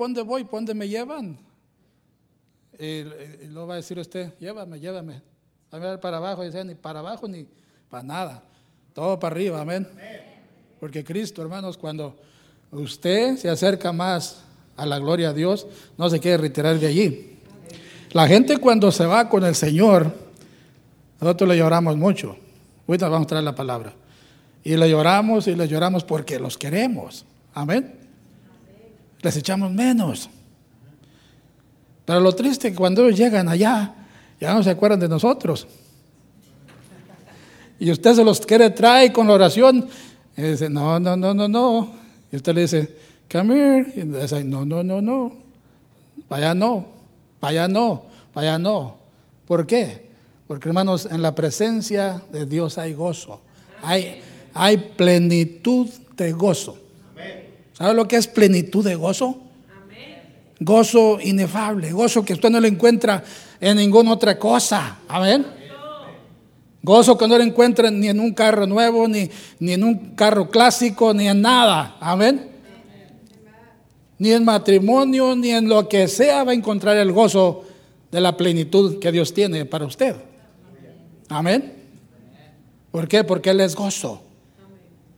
¿por dónde voy? ¿Por dónde me llevan? Y, y luego va a decir usted, llévame, llévame. A ver para abajo, dice, ni para abajo ni para nada. Todo para arriba, amén. Porque Cristo, hermanos, cuando usted se acerca más a la gloria de Dios, no se quiere retirar de allí. La gente cuando se va con el Señor, nosotros le lloramos mucho. Ahorita vamos a traer la palabra. Y le lloramos y le lloramos porque los queremos. Amén. Les echamos menos. Pero lo triste es que cuando ellos llegan allá, ya no se acuerdan de nosotros. Y usted se los quiere traer con la oración. Y dice, no, no, no, no, no. Y usted le dice, come here. Y dice, no, no, no, no. Vaya no, vaya no, vaya no. ¿Por qué? Porque hermanos, en la presencia de Dios hay gozo. Hay, hay plenitud de gozo. ¿Sabe lo que es plenitud de gozo? Gozo inefable, gozo que usted no lo encuentra en ninguna otra cosa. Amén. Gozo que no lo encuentra ni en un carro nuevo, ni, ni en un carro clásico, ni en nada. Amén. Ni en matrimonio, ni en lo que sea va a encontrar el gozo de la plenitud que Dios tiene para usted. Amén. ¿Por qué? Porque Él es gozo.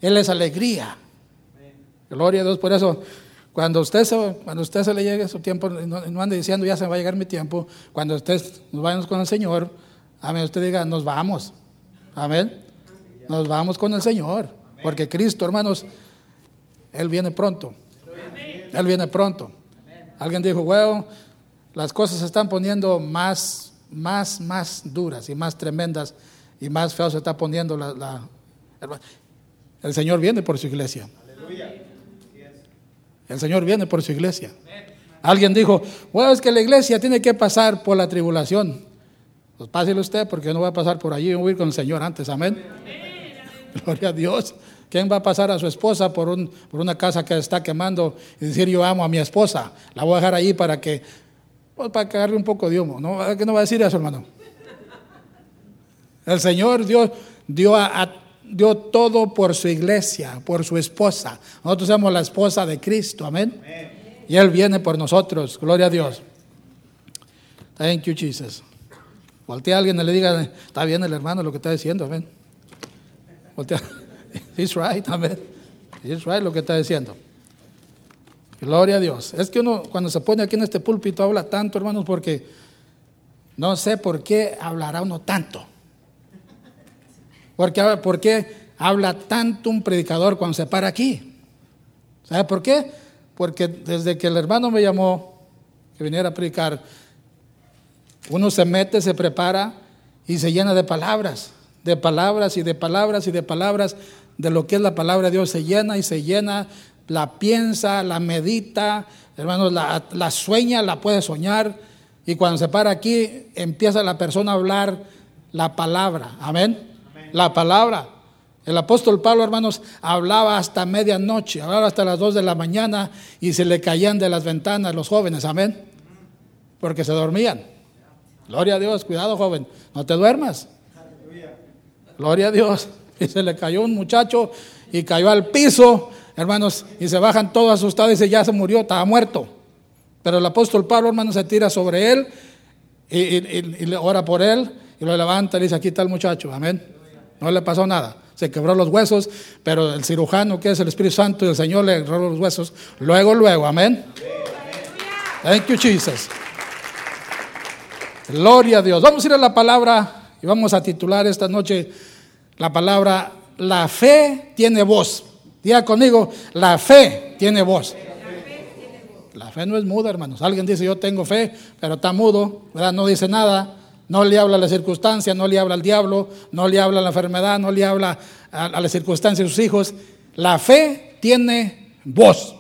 Él es alegría. Gloria a Dios. Por eso, cuando usted se, cuando usted se le llegue su tiempo, no, no ande diciendo ya se va a llegar mi tiempo. Cuando usted nos vayamos con el Señor, amén, usted diga, nos vamos. Amén. Nos vamos con el Señor. Porque Cristo, hermanos, Él viene pronto. Él viene pronto. Alguien dijo, bueno, las cosas se están poniendo más, más, más duras y más tremendas y más feo se está poniendo la, el Señor viene por su iglesia. El Señor viene por su iglesia. Alguien dijo, bueno, es que la iglesia tiene que pasar por la tribulación. Pues pásele usted porque no va a pasar por allí, voy a ir con el Señor antes, amén. Gloria a Dios. ¿Quién va a pasar a su esposa por, un, por una casa que está quemando y decir yo amo a mi esposa? La voy a dejar ahí para que, pues para cagarle un poco de humo. ¿No? ¿Qué no va a decir eso, hermano? El Señor Dios dio, a, dio todo por su iglesia, por su esposa. Nosotros somos la esposa de Cristo, amén. Y Él viene por nosotros, gloria a Dios. Thank you, Jesus. Voltea a alguien y le diga, está bien el hermano lo que está diciendo, amén. Voltea. Right, amén. He's right lo que está diciendo. Gloria a Dios. Es que uno cuando se pone aquí en este púlpito habla tanto, hermanos, porque no sé por qué hablará uno tanto. Porque, ¿Por qué habla tanto un predicador cuando se para aquí? ¿Sabe por qué? Porque desde que el hermano me llamó que viniera a predicar, uno se mete, se prepara y se llena de palabras, de palabras y de palabras y de palabras de lo que es la palabra de Dios. Se llena y se llena, la piensa, la medita, hermanos, la sueña, la puede soñar. Y cuando se para aquí, empieza la persona a hablar la palabra. Amén la palabra. El apóstol Pablo, hermanos, hablaba hasta medianoche, hablaba hasta las dos de la mañana y se le caían de las ventanas los jóvenes, amén, porque se dormían. Gloria a Dios, cuidado joven, no te duermas. Gloria a Dios. Y se le cayó un muchacho y cayó al piso, hermanos, y se bajan todos asustados y dice, ya se murió, estaba muerto. Pero el apóstol Pablo, hermanos, se tira sobre él y, y le ora por él y lo levanta y dice, aquí está el muchacho, amén. No le pasó nada. Se quebró los huesos, pero el cirujano, que es el Espíritu Santo y el Señor, le quebró los huesos. Luego, luego, amén. Thank you, Jesus. Gloria a Dios. Vamos a ir a la palabra y vamos a titular esta noche la palabra La fe tiene voz. Diga conmigo, la fe tiene voz. La fe no es muda, hermanos. Alguien dice, yo tengo fe, pero está mudo. No dice nada. No le habla a la circunstancia, no le habla al diablo, no le habla a la enfermedad, no le habla a, la circunstancia de sus hijos. La fe tiene voz.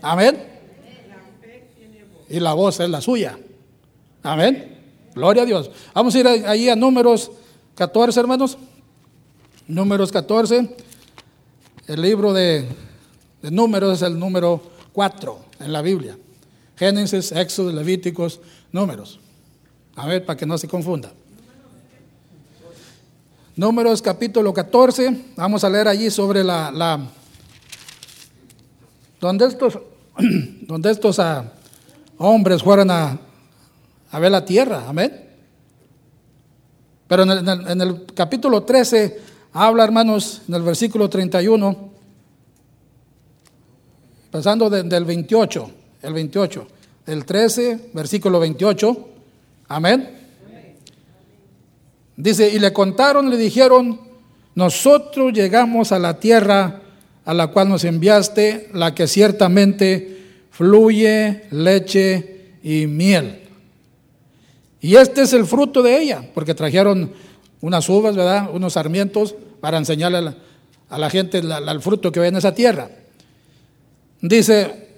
Amén. Y la voz es la suya. Amén. Gloria a Dios. Vamos a ir ahí a números 14, hermanos. Números 14. El libro de, de números es el número 4 en la Biblia. Génesis, Éxodo, Levíticos, números. A ver, para que no se confunda. Números capítulo 14. Vamos a leer allí sobre la, la donde estos donde estos ah, hombres fueron a, ver la tierra, amén. Pero en el, en el capítulo 13 habla, hermanos, en el versículo 31, pasando del 28, el 28, el 13, versículo 28, amén. Dice, y le contaron, le dijeron, nosotros llegamos a la tierra a la cual nos enviaste, la que ciertamente fluye leche y miel. Y este es el fruto de ella, porque trajeron unas uvas, ¿verdad? Unos sarmientos para enseñarle a la, gente el fruto que ve en esa tierra. Dice,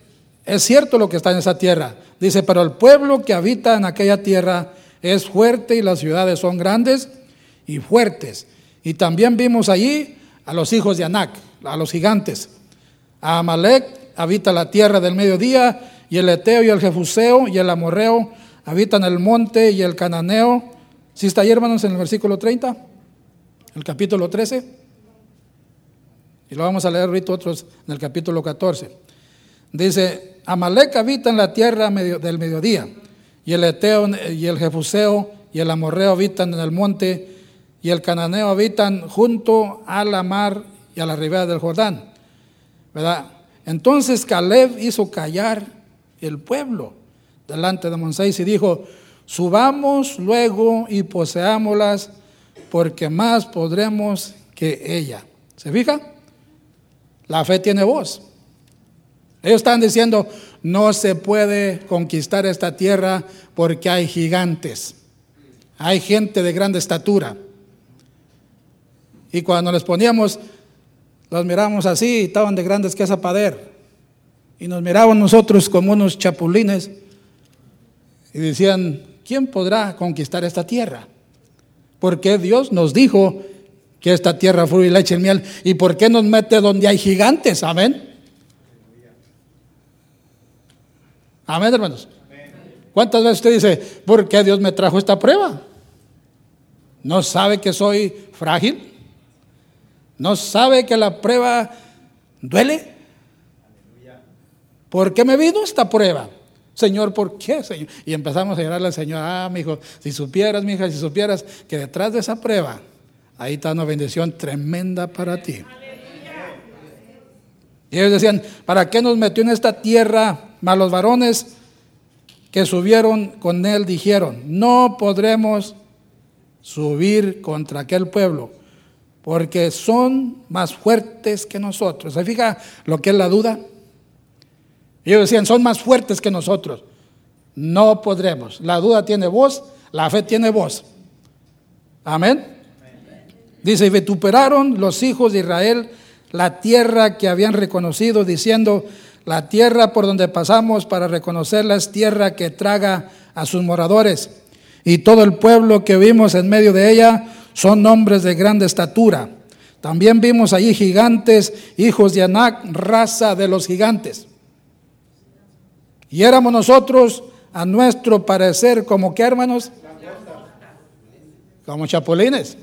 es cierto lo que está en esa tierra. Dice, pero el pueblo que habita en aquella tierra es fuerte y las ciudades son grandes y fuertes. Y también vimos allí a los hijos de Anac, a los gigantes. A Amalek habita la tierra del mediodía, y el Eteo y el Jefuseo y el Amorreo habitan el monte y el Cananeo. ¿Sí está ahí, hermanos, en el versículo 30? El capítulo 13. Y lo vamos a leer ahorita otros en el capítulo 14. Dice, Amalek habita en la tierra del mediodía, y el Eteo y el Jefuseo y el Amorreo habitan en el monte, y el Cananeo habitan junto a la mar y a la ribera del Jordán. ¿Verdad? Entonces Caleb hizo callar el pueblo delante de Moisés y dijo, subamos luego y poseámoslas, porque más podremos que ella. ¿Se fija? La fe tiene voz. Ellos están diciendo, no se puede conquistar esta tierra porque hay gigantes, hay gente de grande estatura. Y cuando les poníamos, los miramos así, estaban de grandes que pader. Y nos miraban nosotros como unos chapulines y decían, ¿quién podrá conquistar esta tierra? Porque Dios nos dijo que esta tierra y leche y miel. ¿Y por qué nos mete donde hay gigantes? Amén. Amén, hermanos. ¿Cuántas veces usted dice, ¿por qué Dios me trajo esta prueba? ¿No sabe que soy frágil? ¿No sabe que la prueba duele? ¿Por qué me vino esta prueba? Señor, ¿por qué, Señor? Y empezamos a llorarle al Señor, ah, mi hijo, si supieras, mi hija, si supieras que detrás de esa prueba, ahí está una bendición tremenda para ti. Y ellos decían, ¿para qué nos metió en esta tierra? Malos varones que subieron con él dijeron, no podremos subir contra aquel pueblo, porque son más fuertes que nosotros. ¿Se fija lo que es la duda? Ellos decían, son más fuertes que nosotros. No podremos. La duda tiene voz, la fe tiene voz. Amén. Dice, y vituperaron los hijos de Israel la tierra que habían reconocido, diciendo, la tierra por donde pasamos para reconocerla es tierra que traga a sus moradores. Y todo el pueblo que vimos en medio de ella son hombres de grande estatura. También vimos allí gigantes, hijos de Anac, raza de los gigantes. Y éramos nosotros, a nuestro parecer, como que hermanos, como chapulines.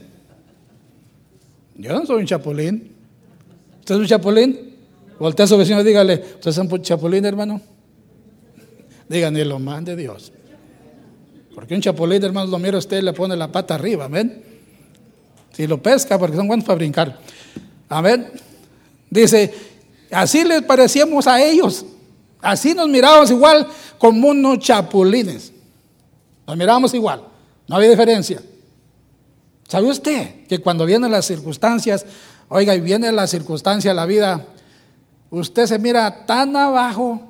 Yo no soy un chapulín. ¿Usted es un chapulín? Voltea a su vecino y dígale, ¿usted es un chapulín, hermano? Díganle lo más de Dios. Porque un chapulín, hermano, lo mira usted y le pone la pata arriba, amén. Si lo pesca, porque son buenos para brincar. Amén. Dice, así les parecíamos a ellos. Así nos mirábamos igual como unos chapulines. Nos mirábamos igual. No había diferencia. ¿Sabe usted que cuando vienen las circunstancias, oiga, y viene la circunstancia, la vida, usted se mira tan abajo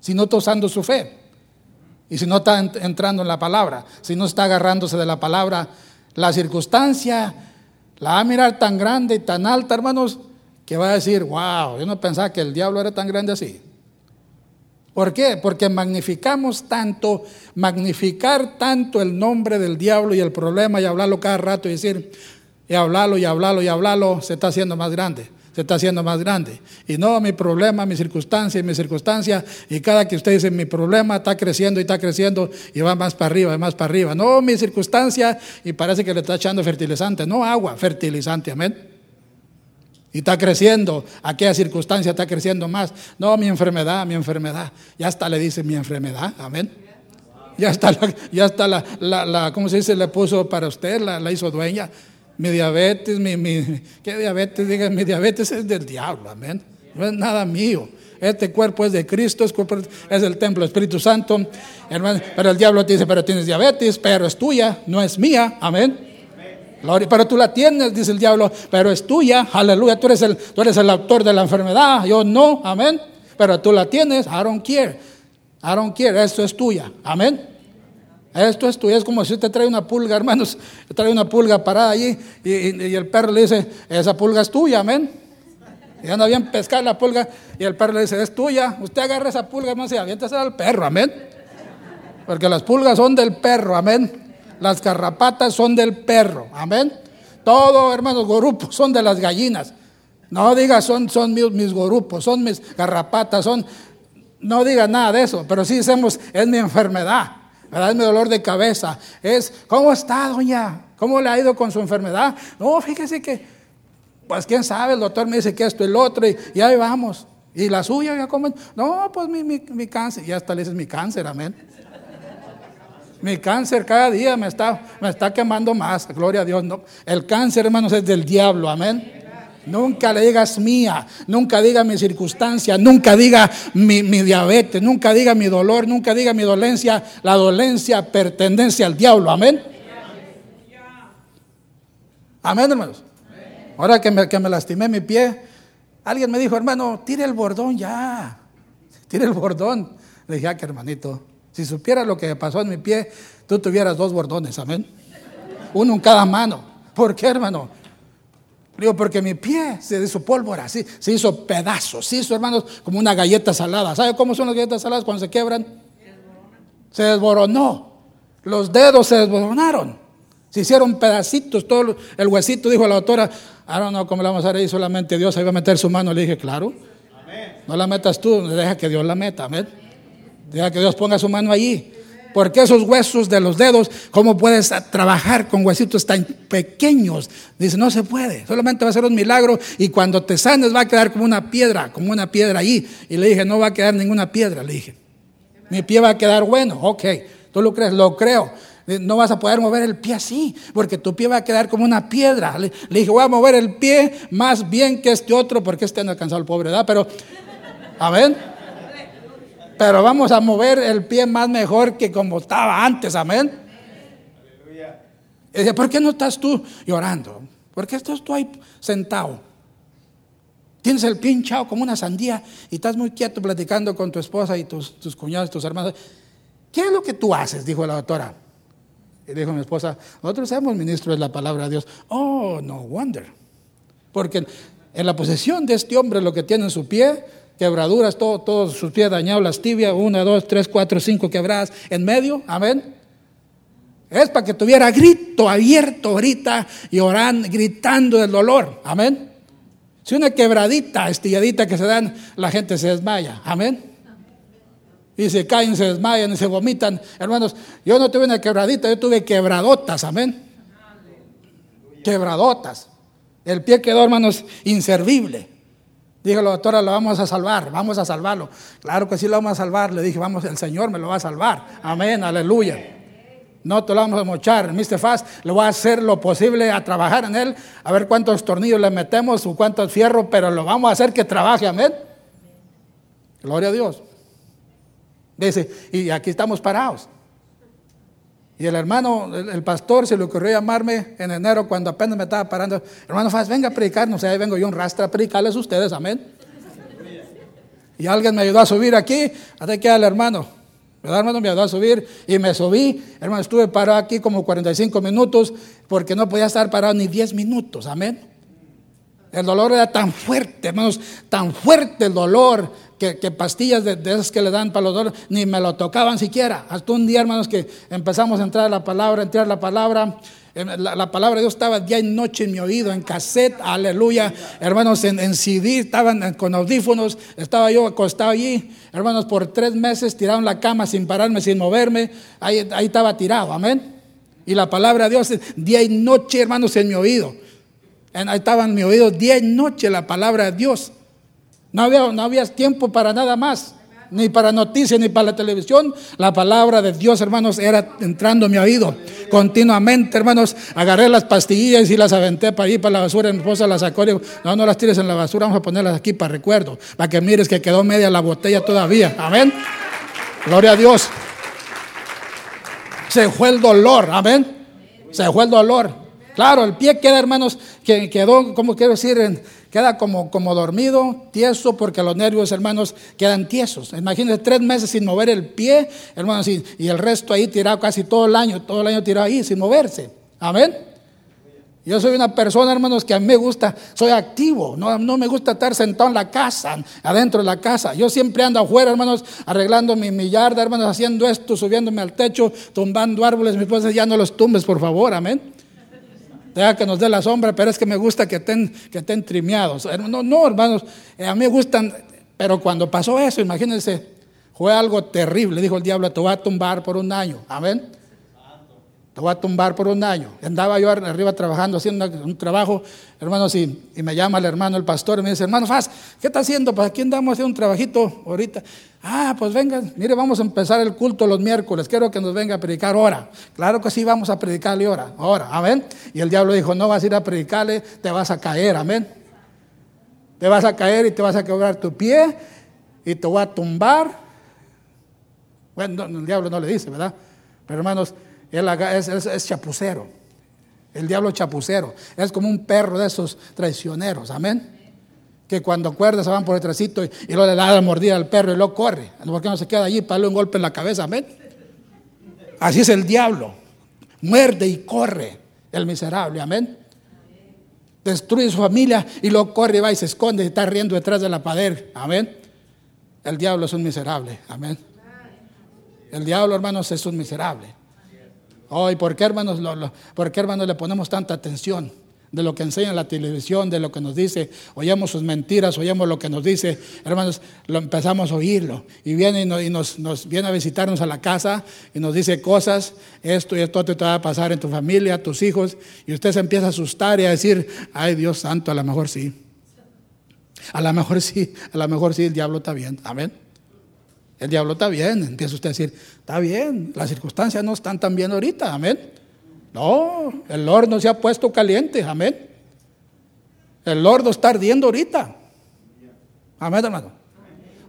si no está usando su fe? Y si no está entrando en la palabra, si no está agarrándose de la palabra, la circunstancia la va a mirar tan grande y tan alta, hermanos, que va a decir, wow, yo no pensaba que el diablo era tan grande así. ¿Por qué? Porque magnificamos tanto, magnificar tanto el nombre del diablo y el problema y hablarlo cada rato y decir, y hablarlo y hablarlo y hablarlo, se está haciendo más grande, se está haciendo más grande. Y no, mi problema, mi circunstancia y mi circunstancia, y cada que usted dice mi problema está creciendo y está creciendo y va más para arriba más para arriba. No, mi circunstancia, y parece que le está echando fertilizante, no agua, fertilizante, amén. Y está creciendo, aquella circunstancia está creciendo más. No, mi enfermedad, mi enfermedad. Ya hasta le dice mi enfermedad, amén. Ya está, la, ya está la, la, ¿cómo se dice? Le puso para usted, la, la hizo dueña. Mi diabetes, mi, mi, ¿qué diabetes? Diga, mi diabetes es del diablo, amén. No es nada mío. Este cuerpo es de Cristo, es, es el templo del Espíritu Santo. Hermano, pero el diablo te dice, pero tienes diabetes, pero es tuya, no es mía, amén. Pero tú la tienes, dice el diablo, pero es tuya, aleluya, tú eres, el, tú eres el autor de la enfermedad, yo no, amén. Pero tú la tienes, I don't care, I don't care, esto es tuya, amén. Esto es tuya, es como si te trae una pulga, hermanos, trae una pulga parada allí y, el perro le dice, esa pulga es tuya, amén. Y anda bien pescar la pulga y el perro le dice, es tuya, usted agarra esa pulga, hermano, y aviéntase al perro, amén. Porque las pulgas son del perro, amén. Las garrapatas son del perro. Amén. Todo, hermanos, gorupos son de las gallinas. No diga son, son mis, mis gorupos, son mis garrapatas, son. No diga nada de eso, pero sí decimos, es mi enfermedad, es mi dolor de cabeza. Es, ¿cómo está, doña? ¿Cómo le ha ido con su enfermedad? No, fíjese que, pues quién sabe, el doctor me dice que esto y el otro, y, ahí vamos. ¿Y la suya ya comen? No, pues mi, mi, mi cáncer. Y hasta le dices mi cáncer, amén. Mi cáncer cada día me está, me está quemando más, gloria a Dios. No, el cáncer, hermanos, es del diablo, amén. Nunca le digas mía, nunca diga mi circunstancia, nunca diga mi, diabetes, nunca diga mi dolor, nunca diga mi dolencia. La dolencia pertenece al diablo, amén. Amén, hermanos. Ahora que me, que me lastimé mi pie, alguien me dijo, hermano, tire el bordón ya, tire el bordón. Le dije, ah, que hermanito, si supieras lo que pasó en mi pie, tú tuvieras dos bordones, amén. Uno en cada mano. ¿Por qué, hermano? Digo, porque mi pie se hizo pólvora, se hizo pedazos, se hizo, hermanos, como una galleta salada. ¿Sabe cómo son las galletas saladas cuando se quiebran? Se desboronó. Los dedos se desboronaron. Se hicieron pedacitos, todo el huesito, dijo la doctora. Ahora no, ¿cómo le vamos a hacer ahí? Solamente Dios ahí va a meter su mano. Le dije, claro. No la metas tú, deja que Dios la meta. Amén. Deja que Dios ponga su mano allí. Porque esos huesos de los dedos, ¿cómo puedes trabajar con huesitos tan pequeños? Dice, no se puede, solamente va a ser un milagro y cuando te sanes va a quedar como una piedra, como una piedra allí. Y le dije, no va a quedar ninguna piedra, le dije. Mi pie va a quedar bueno, ok, tú lo crees, lo creo. No vas a poder mover el pie así, porque tu pie va a quedar como una piedra. Le, dije, voy a mover el pie más bien que este otro, porque este no ha alcanzado el pobre, ¿verdad? Pero, amén pero vamos a mover el pie más mejor que como estaba antes, amén. Y dice, ¿por qué no estás tú llorando? ¿Por qué estás tú ahí sentado? Tienes el pie hinchado como una sandía y estás muy quieto platicando con tu esposa y tus, tus cuñados, tus hermanos. ¿Qué es lo que tú haces? Dijo la doctora. Y dijo mi esposa, nosotros somos ministros de la palabra de Dios. Oh, no wonder. Porque en la posesión de este hombre lo que tiene en su pie quebraduras, todos todo sus pies dañados, las tibias, una, dos, tres, cuatro, cinco quebradas en medio, amén. Es para que tuviera grito abierto ahorita y orando, gritando del dolor, amén. Si una quebradita, estilladita que se dan, la gente se desmaya, amén. Y se caen, se desmayan y se vomitan. Hermanos, yo no tuve una quebradita, yo tuve quebradotas, amén. Quebradotas. El pie quedó, hermanos, inservible. Dijo la doctora, lo vamos a salvar, vamos a salvarlo. Claro que sí lo vamos a salvar. Le dije, vamos, el Señor me lo va a salvar. Amén, aleluya. No te lo vamos a mochar. Mr. Fast, le voy a hacer lo posible a trabajar en él, a ver cuántos tornillos le metemos o cuántos fierros, pero lo vamos a hacer que trabaje. Amén. Gloria a Dios. Dice, y aquí estamos parados. Y el hermano, el, pastor, se le ocurrió llamarme en enero cuando apenas me estaba parando. Hermano Faz, venga a predicarnos. Ahí vengo yo un rastra a predicarles a ustedes, amén. Y alguien me ayudó a subir aquí. Hasta que el hermano. El hermano me ayudó a subir y me subí. Hermano, estuve parado aquí como 45 minutos porque no podía estar parado ni 10 minutos, amén. El dolor era tan fuerte, hermanos, tan fuerte el dolor que, pastillas de, esas que le dan para los dolores, ni me lo tocaban siquiera. Hasta un día, hermanos, que empezamos a entrar a la palabra, entrar a la palabra. La, palabra de Dios estaba día y noche en mi oído, en cassette, aleluya. Hermanos, en, CD, estaban con audífonos, estaba yo acostado allí. Hermanos, por tres meses tiraron la cama sin pararme, sin moverme. Ahí, ahí estaba tirado, amén. Y la palabra de Dios día y noche, hermanos, en mi oído. ahí estaba en mi oído día y noche la palabra de Dios. No había, no había tiempo para nada más ni para noticias, ni para la televisión. La palabra de Dios, hermanos, era entrando en mi oído continuamente, hermanos. Agarré las pastillas y las aventé para ir para la basura. Mi esposa las sacó y no, no las tires en la basura, vamos a ponerlas aquí para recuerdo, para que mires que quedó media la botella todavía. Amén. Gloria a Dios. Se fue el dolor, amén. Se fue el dolor. Claro, el pie queda, hermanos, que quedó, ¿cómo quiero decir? En, queda como, como dormido, tieso, porque los nervios, hermanos, quedan tiesos. Imagínense tres meses sin mover el pie, hermanos, y, el resto ahí tirado casi todo el año, todo el año tirado ahí sin moverse. Amén. Yo soy una persona, hermanos, que a mí me gusta, soy activo, no, no me gusta estar sentado en la casa, adentro de la casa. Yo siempre ando afuera, hermanos, arreglando mi, mi yarda, hermanos, haciendo esto, subiéndome al techo, tumbando árboles. Mi esposa ya no los tumbes, por favor, amén deja que nos dé la sombra, pero es que me gusta que estén, que estén trimeados. No, no, hermanos, eh, a mí me gustan, pero cuando pasó eso, imagínense, fue algo terrible. Dijo el diablo, te voy a tumbar por un año. Amén. Te voy a tumbar por un año. Andaba yo arriba trabajando, haciendo un trabajo, hermanos, y, me llama el hermano, el pastor, y me dice, hermano Faz, ¿qué está haciendo? Pues aquí andamos haciendo un trabajito ahorita. Ah, pues venga, mire, vamos a empezar el culto los miércoles. Quiero que nos venga a predicar ahora. Claro que sí, vamos a predicarle ahora. Ahora, amén. Y el diablo dijo: No vas a ir a predicarle, te vas a caer, amén. Te vas a caer y te vas a quebrar tu pie y te voy a tumbar. Bueno, el diablo no le dice, ¿verdad? Pero hermanos, él es, es, chapucero. El diablo chapucero. Es como un perro de esos traicioneros. Amén. Que cuando acuerda se van por detrásito y, y luego le da la mordida al perro y luego corre. Porque no se queda allí para darle un golpe en la cabeza. Amén. Así es el diablo. Muerde y corre el miserable. Amén. Destruye su familia y luego corre y va y se esconde y está riendo detrás de la pared. Amén. El diablo es un miserable. Amén. El diablo, hermanos, es un miserable. Oh, por qué, hermanos, ¿por qué, hermanos, le ponemos tanta atención? De lo que enseña la televisión, de lo que nos dice, oímos sus mentiras, oímos lo que nos dice, hermanos, lo empezamos a oírlo. Y viene y, nos, viene a visitarnos a la casa y nos dice cosas, esto y esto te va a pasar en tu familia, tus hijos, y usted se empieza a asustar y a decir, ay Dios santo, a lo mejor sí. A lo mejor sí, a lo mejor sí, el diablo está bien. Amén. El diablo está bien, empieza usted a decir, está bien, las circunstancias no están tan bien ahorita, amén. No, el horno se ha puesto caliente, amén. El horno está ardiendo ahorita. Amén, hermano.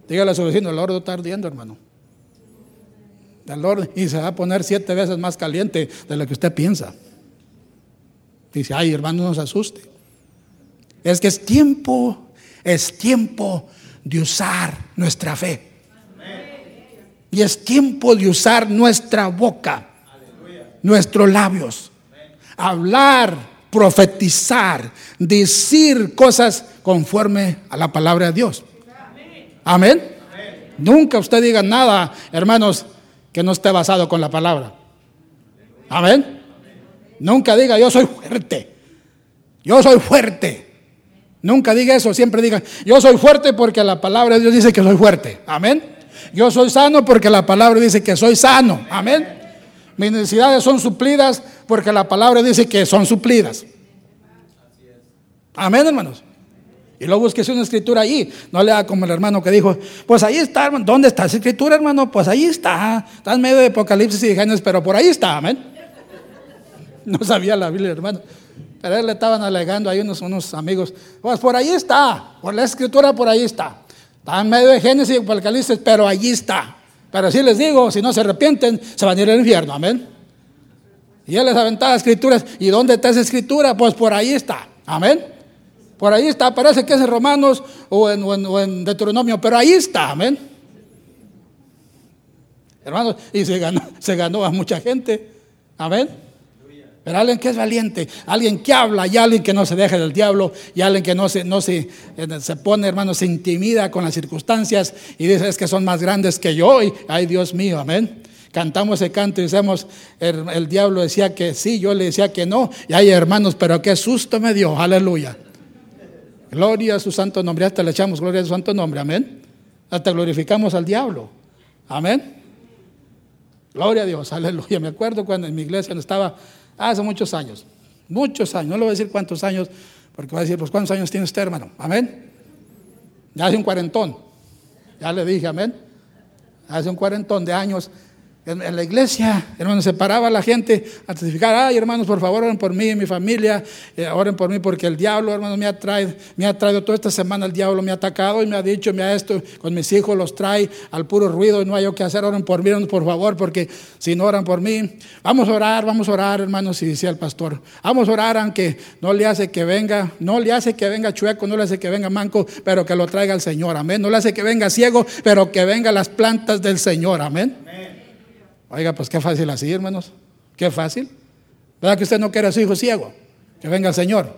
Dígale a su vecino, el horno está ardiendo, hermano. El horno, y se va a poner siete veces más caliente de lo que usted piensa. Dice, ay, hermano, no se asuste. Es que es tiempo, es tiempo de usar nuestra fe. Y es tiempo de usar nuestra boca, nuestros labios. Hablar, profetizar, decir cosas conforme a la palabra de Dios. Amén. Nunca usted diga nada, hermanos, que no esté basado con la palabra. Amén. Nunca diga yo soy fuerte. Yo soy fuerte. Nunca diga eso, siempre diga yo soy fuerte porque la palabra de Dios dice que soy fuerte. Amén. Yo soy sano porque la palabra dice que soy sano. Amén. Mis necesidades son suplidas porque la palabra dice que son suplidas. Amén, hermanos. Y luego busquese una escritura ahí. No le haga como el hermano que dijo, pues ahí está, hermano. ¿Dónde está esa escritura, hermano? Pues ahí está. Está en medio de Apocalipsis y Génesis, pero por ahí está, amén. No sabía la Biblia, hermano. Pero él le estaban alegando ahí unos, unos amigos. Pues por ahí está. Por la escritura por ahí está. Está en medio de Génesis y Apocalipsis, pero allí está. Pero si les digo, si no se arrepienten, se van a ir al infierno. Amén. Y él les aventaba escrituras. ¿Y dónde está esa escritura? Pues por ahí está. Amén. Por ahí está. Parece que es en Romanos o en, o en Deuteronomio, pero ahí está. Amén. Hermanos, y se ganó, se ganó a mucha gente. Amén. Pero alguien que es valiente, alguien que habla y alguien que no se deja del diablo y alguien que no se, no se, eh, se pone, hermano, se intimida con las circunstancias y dice es que son más grandes que yo y ay Dios mío, amén. Cantamos ese canto y decimos, el, diablo decía que sí, yo le decía que no, y ay hermanos, pero qué susto me dio, aleluya. Gloria a su santo nombre, hasta le echamos gloria a su santo nombre, amén. Hasta glorificamos al diablo, amén. Gloria a Dios, aleluya. Me acuerdo cuando en mi iglesia estaba hace muchos años, muchos años, no le voy a decir cuántos años, Porque va a decir, pues ¿cuántos años tiene usted, hermano? Amén. Ya hace un cuarentón. Ya le dije, amén. Hace un cuarentón de años en, la iglesia, hermanos, se paraba la gente a testificar, ay hermanos, por favor, oren por mí y mi familia, eh, oren por mí porque el diablo, hermanos, me ha, traído, me ha traído toda esta semana, el diablo me ha atacado y me ha dicho, me ha esto, con mis hijos los trae al puro ruido y no hay yo que hacer, oren por mí, por favor, porque si no oran por mí, vamos a orar, vamos a orar, hermanos, y decía el pastor, vamos a orar aunque no le hace que venga, no le hace que venga chueco, no le hace que venga manco, pero que lo traiga el Señor, amén, no le hace que venga ciego, pero que venga las plantas del Señor, amén. amén. Oiga, pues qué fácil así, hermanos. Qué fácil. ¿Verdad que usted no quiere a su hijo ciego? Que venga el Señor.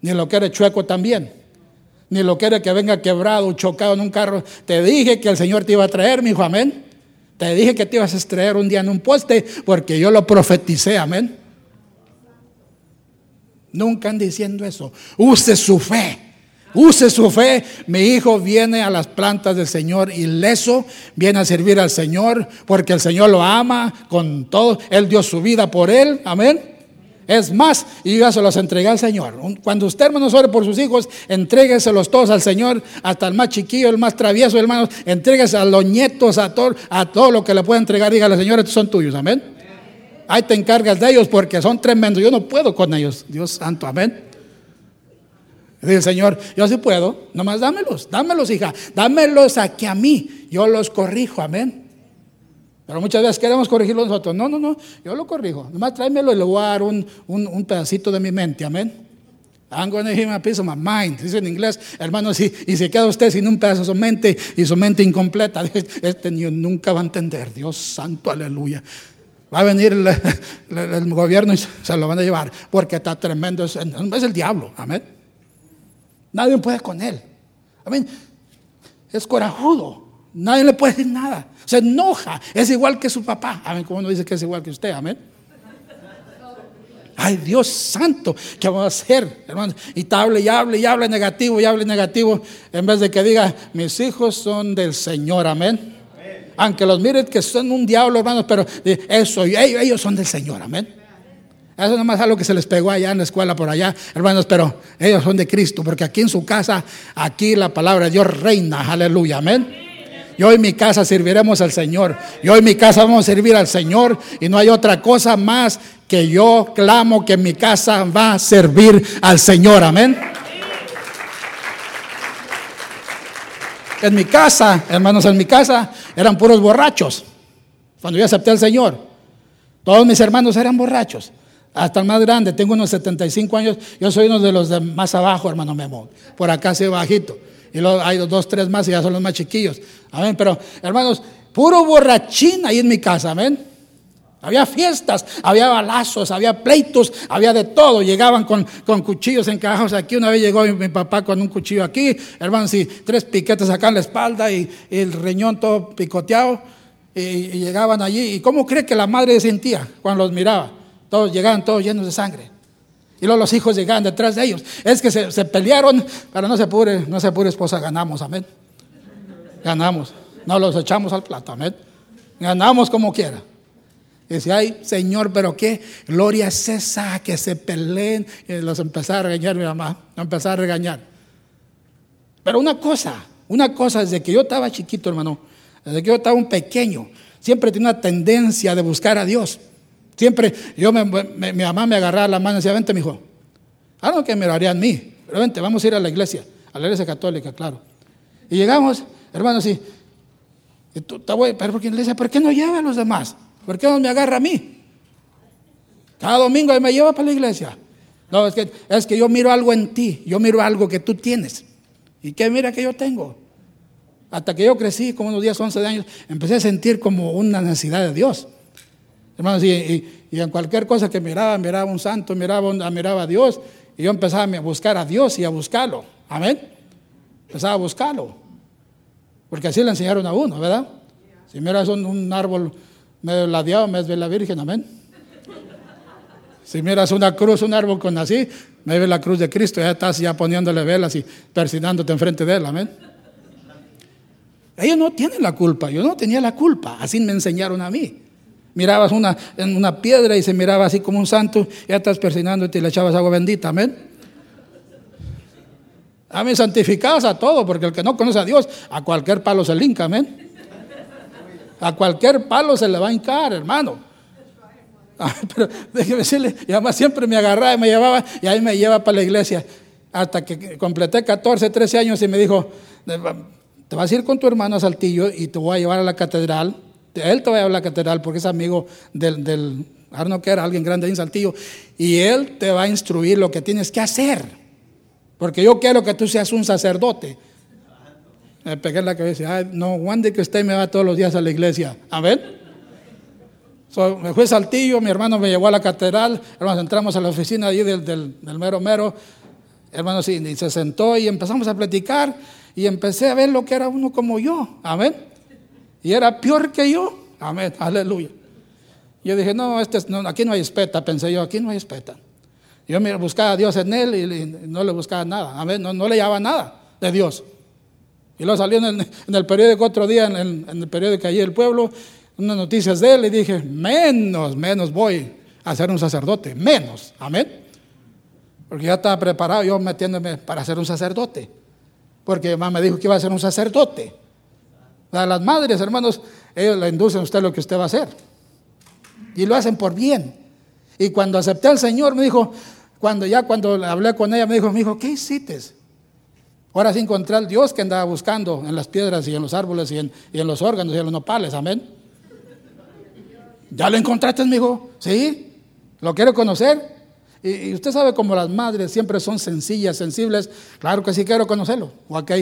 Ni lo quiere chueco también. Ni lo quiere que venga quebrado, chocado en un carro. Te dije que el Señor te iba a traer, mi hijo, amén. Te dije que te ibas a extraer un día en un poste porque yo lo profeticé, amén. Nunca han diciendo eso. Use su fe. Use su fe. Mi hijo viene a las plantas del Señor ileso, viene a servir al Señor porque el Señor lo ama con todo. Él dio su vida por él. Amén. Es más, y se los entregué al Señor. Cuando usted, hermanos, ore por sus hijos, entrégueselos todos al Señor, hasta el más chiquillo, el más travieso, hermanos, entréguese a los nietos, a todo, a todo lo que le pueda entregar. Dígale, Señor, estos son tuyos. Amén. Ahí te encargas de ellos porque son tremendos. Yo no puedo con ellos. Dios santo, amén. Dice el Señor, yo sí puedo, nomás dámelos, dámelos, hija, dámelos aquí a mí, yo los corrijo, amén. Pero muchas veces queremos corregirlo nosotros. No, no, no, yo lo corrijo. Nomás tráemelo y le voy a dar un, un, pedacito de mi mente, amén. I'm going to my mind. Dice en inglés, hermano, si, y se queda usted sin un pedazo de su mente y su mente incompleta, este niño nunca va a entender. Dios santo, aleluya. Va a venir el, el gobierno y se lo van a llevar porque está tremendo. Es, es el diablo, amén. Nadie puede con él. Amén. Es corajudo. Nadie le puede decir nada. Se enoja. Es igual que su papá. Amén. Como uno dice que es igual que usted. Amén. Ay, Dios santo, ¿qué vamos a hacer, hermano? Y te hable y hable y hable negativo y hable negativo, en vez de que diga, mis hijos son del Señor, amén. Aunque los miren que son un diablo, hermanos, pero eso, ellos, ellos son del Señor, amén. Eso nomás algo que se les pegó allá en la escuela por allá, hermanos, pero ellos son de Cristo, porque aquí en su casa, aquí la palabra de Dios reina, aleluya, amén. Yo en mi casa serviremos al Señor. Yo en mi casa vamos a servir al Señor y no hay otra cosa más que yo clamo que mi casa va a servir al Señor, amén. En mi casa, hermanos, en mi casa eran puros borrachos. Cuando yo acepté al Señor, todos mis hermanos eran borrachos hasta el más grande, tengo unos 75 años, yo soy uno de los de más abajo, hermano Memo, por acá así bajito. Y luego hay dos, tres más y ya son los más chiquillos. Amén, pero hermanos, puro borrachín ahí en mi casa, amén. Había fiestas, había balazos, había pleitos, había de todo. Llegaban con, con cuchillos encajados aquí. Una vez llegó mi, papá con un cuchillo aquí, hermanos, y tres piquetes acá en la espalda y, el riñón todo picoteado. Y, y, llegaban allí. ¿Y cómo cree que la madre sentía cuando los miraba? Todos llegaban todos llenos de sangre. Y luego los hijos llegaban detrás de ellos. Es que se, pelearon, pero no se apure, no se apure esposa, ganamos, amén. Ganamos. No los echamos al plato, amén. Ganamos como quiera. Y decía, ay, Señor, pero qué gloria es esa que se peleen. Y los empezaba a regañar mi mamá, empezaba a regañar. Pero una cosa, una cosa, desde que yo estaba chiquito, hermano, desde que yo estaba un pequeño, siempre tenía una tendencia de buscar a Dios. Siempre, yo mi mamá me agarraba la mano y decía, vente, mi hijo. Algo que me lo haría a mí. Pero vente, vamos a ir a la iglesia, a la iglesia católica, claro. Y llegamos, hermanos, y, y tú, pero porque iglesia, ¿por qué no lleva a los demás? ¿Por qué no me agarra a mí? Cada domingo me lleva para la iglesia. No, es que, es que yo miro algo en ti, yo miro algo que tú tienes. ¿Y qué mira que yo tengo? Hasta que yo crecí, como unos 10, 11 años, empecé a sentir como una necesidad de Dios. Hermanos, y, en cualquier cosa que miraba, miraba un santo, miraba, miraba a Dios, y yo empezaba a buscar a Dios y a buscarlo. Amén. Empezaba a buscarlo. Porque así le enseñaron a uno, ¿verdad? Si miras un, árbol medio ladeado, me ve la Virgen, amén. Si miras una cruz, un árbol con así, me ve la cruz de Cristo, ya estás ya poniéndole velas y persinándote enfrente de él, amén. Ellos no tienen la culpa, yo no tenía la culpa, así me enseñaron a mí mirabas una, en una piedra y se miraba así como un santo, ya estás persinándote y le echabas agua bendita, amén. Amén, santificados a todo, porque el que no conoce a Dios, a cualquier palo se linca, amén. A cualquier palo se le va a hincar, hermano. pero déjeme decirle, y además siempre me agarraba y me llevaba, y ahí me lleva para la iglesia. Hasta que completé 14, 13 años y me dijo, te vas a ir con tu hermano a Saltillo y te voy a llevar a la catedral. Él te va a llevar a la catedral porque es amigo del, del Arno que era alguien grande en Saltillo. Y él te va a instruir lo que tienes que hacer. Porque yo quiero que tú seas un sacerdote. Me pegué la cabeza. no, Juan de que usted me va todos los días a la iglesia. A ver. me fui Saltillo, mi hermano me llevó a la catedral. Hermanos, entramos a la oficina allí del, mero mero. Hermano, sí, y se sentó y empezamos a platicar y empecé a ver lo que era uno como yo. Amén. Y era peor que yo. Amén. Aleluya. Yo dije, no, este, aquí no hay espeta. Pensé yo, aquí no hay espeta. Yo me buscaba a Dios en él y, no le buscaba nada. Amén. No, no le llevaba nada de Dios. Y luego salió en el, periódico otro día, en el, periódico allí del pueblo, unas noticias de él y dije, menos, menos voy a ser un sacerdote. Menos. Amén. Porque ya estaba preparado yo metiéndome para ser un sacerdote porque mamá me dijo que iba a ser un sacerdote. A las madres, hermanos, ellos le inducen a usted lo que usted va a hacer. Y lo hacen por bien. Y cuando acepté al Señor, me dijo, cuando ya cuando hablé con ella, me dijo, me dijo, ¿qué hiciste? Ahora sí encontré al Dios que andaba buscando en las piedras y en los árboles y en, y en los órganos y en los nopales, amén. ¿Ya lo encontraste, me dijo? Sí, lo quiero conocer. Y, usted sabe como las madres siempre son sencillas, sensibles. Claro que sí quiero conocerlo. Ok,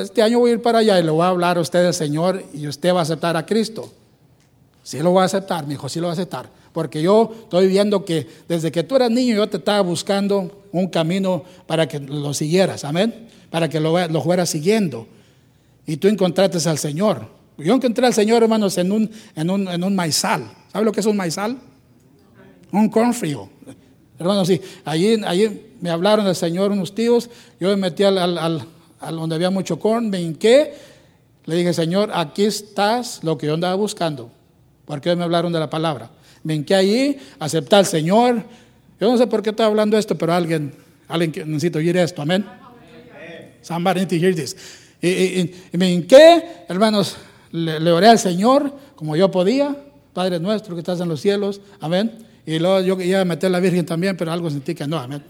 este año voy a ir para allá y le voy a hablar a usted del Señor y usted va a aceptar a Cristo. Sí lo voy a aceptar, mi hijo, sí lo va a aceptar. Porque yo estoy viendo que desde que tú eras niño yo te estaba buscando un camino para que lo siguieras, amén. Para que lo, fueras siguiendo. Y tú encontraste al Señor. Yo encontré al Señor, hermanos, en un, en un, en un maizal. ¿Sabe lo que es un maizal? Un cornfrío. Hermanos, sí, allí, allí me hablaron del Señor unos tíos, yo me metí al, al, donde había mucho corn, me hinqué, le dije, Señor, aquí estás lo que yo andaba buscando, porque me hablaron de la palabra. Me hinqué allí, acepté al Señor. Yo no sé por qué estoy hablando esto, pero alguien, alguien que necesita oír esto, amén. Somebody need to hear this. Y, me hinqué, hermanos, le, le oré al Señor como yo podía, Padre nuestro que estás en los cielos, amén. Y luego yo iba a meter a la Virgen también, pero algo sentí que no, amén.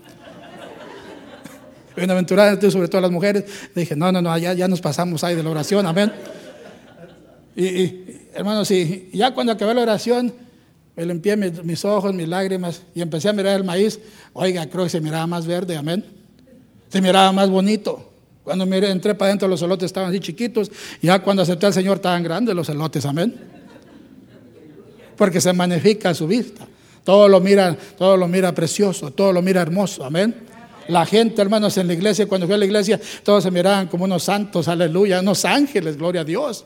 Bienaventurada, sobre todo las mujeres. Dije, no, no, no, ya, ya nos pasamos ahí de la oración, amén. Y, hermanos, y ya cuando acabé la oración, me limpié mis, ojos, mis lágrimas y empecé a mirar el maíz. Oiga, creo que se miraba más verde, amén. Se miraba más bonito. Cuando miré, entré para adentro, los elotes estaban así chiquitos. Ya cuando acepté al Señor, estaban grandes los elotes, amén. Porque se magnifica su vista. Todo lo mira, todo lo mira precioso, todo lo mira hermoso, amén. La gente, hermanos, en la iglesia, cuando fui a la iglesia, todos se miraban como unos santos, aleluya, unos ángeles, gloria a Dios.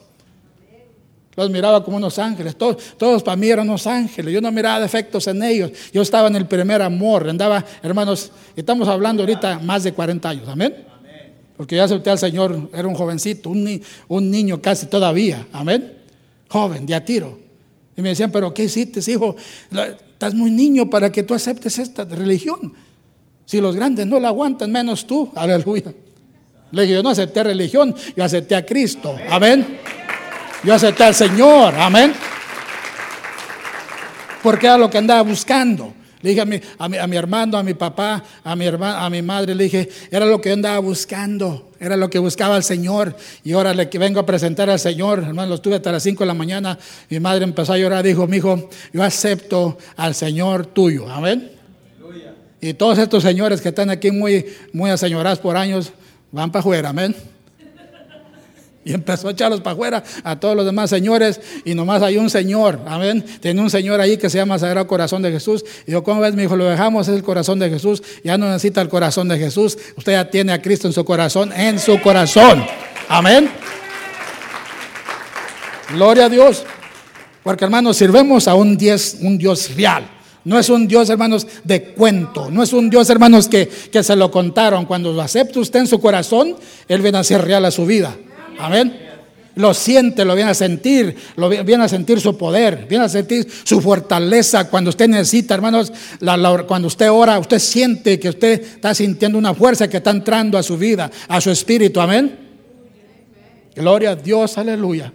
Los miraba como unos ángeles, todos, todos para mí eran unos ángeles, yo no miraba defectos en ellos, yo estaba en el primer amor, andaba, hermanos, estamos hablando ahorita más de 40 años, amén. Porque ya acepté al Señor, era un jovencito, un, un niño casi todavía, amén. Joven, de a tiro. Y me decían, pero ¿qué hiciste, hijo? Estás muy niño para que tú aceptes esta religión. Si los grandes no la aguantan, menos tú. Aleluya. Le dije, yo no acepté religión, yo acepté a Cristo. Amén. Yo acepté al Señor. Amén. Porque era lo que andaba buscando. Le dije a mi, hermano, a mi papá, a mi, hermana, a mi madre, le dije, era lo que yo andaba buscando, era lo que buscaba el Señor. Y ahora le vengo a presentar al Señor, hermano, lo estuve hasta las 5 de la mañana. Mi madre empezó a llorar, dijo, mi hijo, yo acepto al Señor tuyo. Amén. Y todos estos señores que están aquí muy, muy aseñorados por años, van para afuera, amén. Y empezó a echarlos para afuera a todos los demás señores. Y nomás hay un señor, amén. Tiene un señor ahí que se llama Sagrado Corazón de Jesús. Y yo, ¿cómo ves? Me dijo, lo dejamos, es el corazón de Jesús. Ya no necesita el corazón de Jesús. Usted ya tiene a Cristo en su corazón, en su corazón. Amén. Gloria a Dios. Porque hermanos, sirvemos a un Dios, un Dios real. No es un Dios, hermanos, de cuento. No es un Dios, hermanos, que, que se lo contaron. Cuando lo acepta usted en su corazón, Él viene a ser real a su vida. Amén. Lo siente, lo viene a sentir, lo viene a sentir su poder, viene a sentir su fortaleza cuando usted necesita, hermanos, cuando usted ora, usted siente que usted está sintiendo una fuerza que está entrando a su vida, a su espíritu, amén. Gloria a Dios, aleluya.